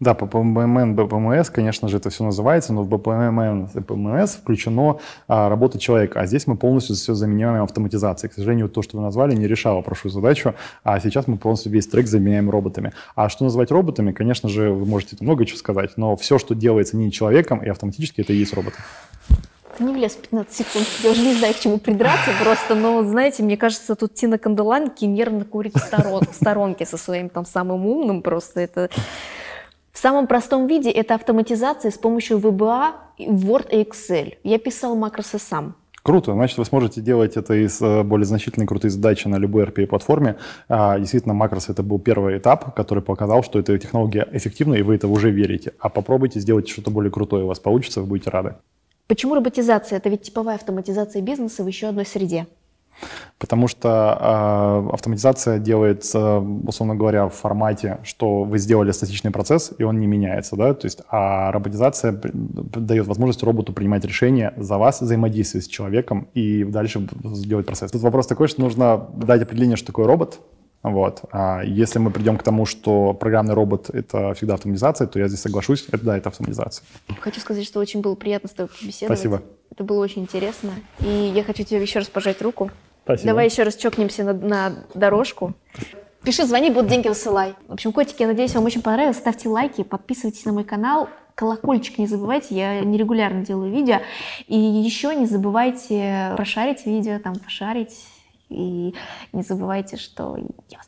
Да, по БПМН, БПМС, конечно же, это все называется, но в БПМН БПМС включено а, работа человека, а здесь мы полностью все заменяем автоматизацией. К сожалению, то, что вы назвали, не решало прошлую задачу, а сейчас мы полностью весь трек заменяем роботами. А что называть роботами, конечно же, вы можете много чего сказать, но все, что делается не человеком и автоматически, это и есть роботы. Не влез в 15 секунд. Я уже не знаю, к чему придраться просто. Но, знаете, мне кажется, тут Тина Канделанки нервно курит в, сторон, в сторонке со своим там самым умным. Просто это... В самом простом виде это автоматизация с помощью VBA, Word и Excel. Я писал макросы сам. Круто, значит, вы сможете делать это из э, более значительной крутые задачи на любой RPA-платформе. А, действительно, макрос это был первый этап, который показал, что эта технология эффективна, и вы это уже верите. А попробуйте сделать что-то более крутое, у вас получится, вы будете рады. Почему роботизация? Это ведь типовая автоматизация бизнеса в еще одной среде. Потому что э, автоматизация делается, условно говоря, в формате, что вы сделали статичный процесс, и он не меняется, да, то есть, а роботизация дает возможность роботу принимать решения за вас, взаимодействовать с человеком и дальше сделать процесс. Тут вопрос такой, что нужно дать определение, что такое робот, вот. А если мы придем к тому, что программный робот — это всегда автоматизация, то я здесь соглашусь, это да, это автоматизация. Хочу сказать, что очень было приятно с тобой побеседовать. Спасибо. Это было очень интересно. И я хочу тебе еще раз пожать руку. Спасибо. Давай еще раз чокнемся на, на дорожку. Пиши, звони, будут деньги высылай. В общем, котики, я надеюсь, вам очень понравилось. Ставьте лайки, подписывайтесь на мой канал. Колокольчик не забывайте, я нерегулярно делаю видео. И еще не забывайте прошарить видео, там, пошарить и не забывайте, что люблю.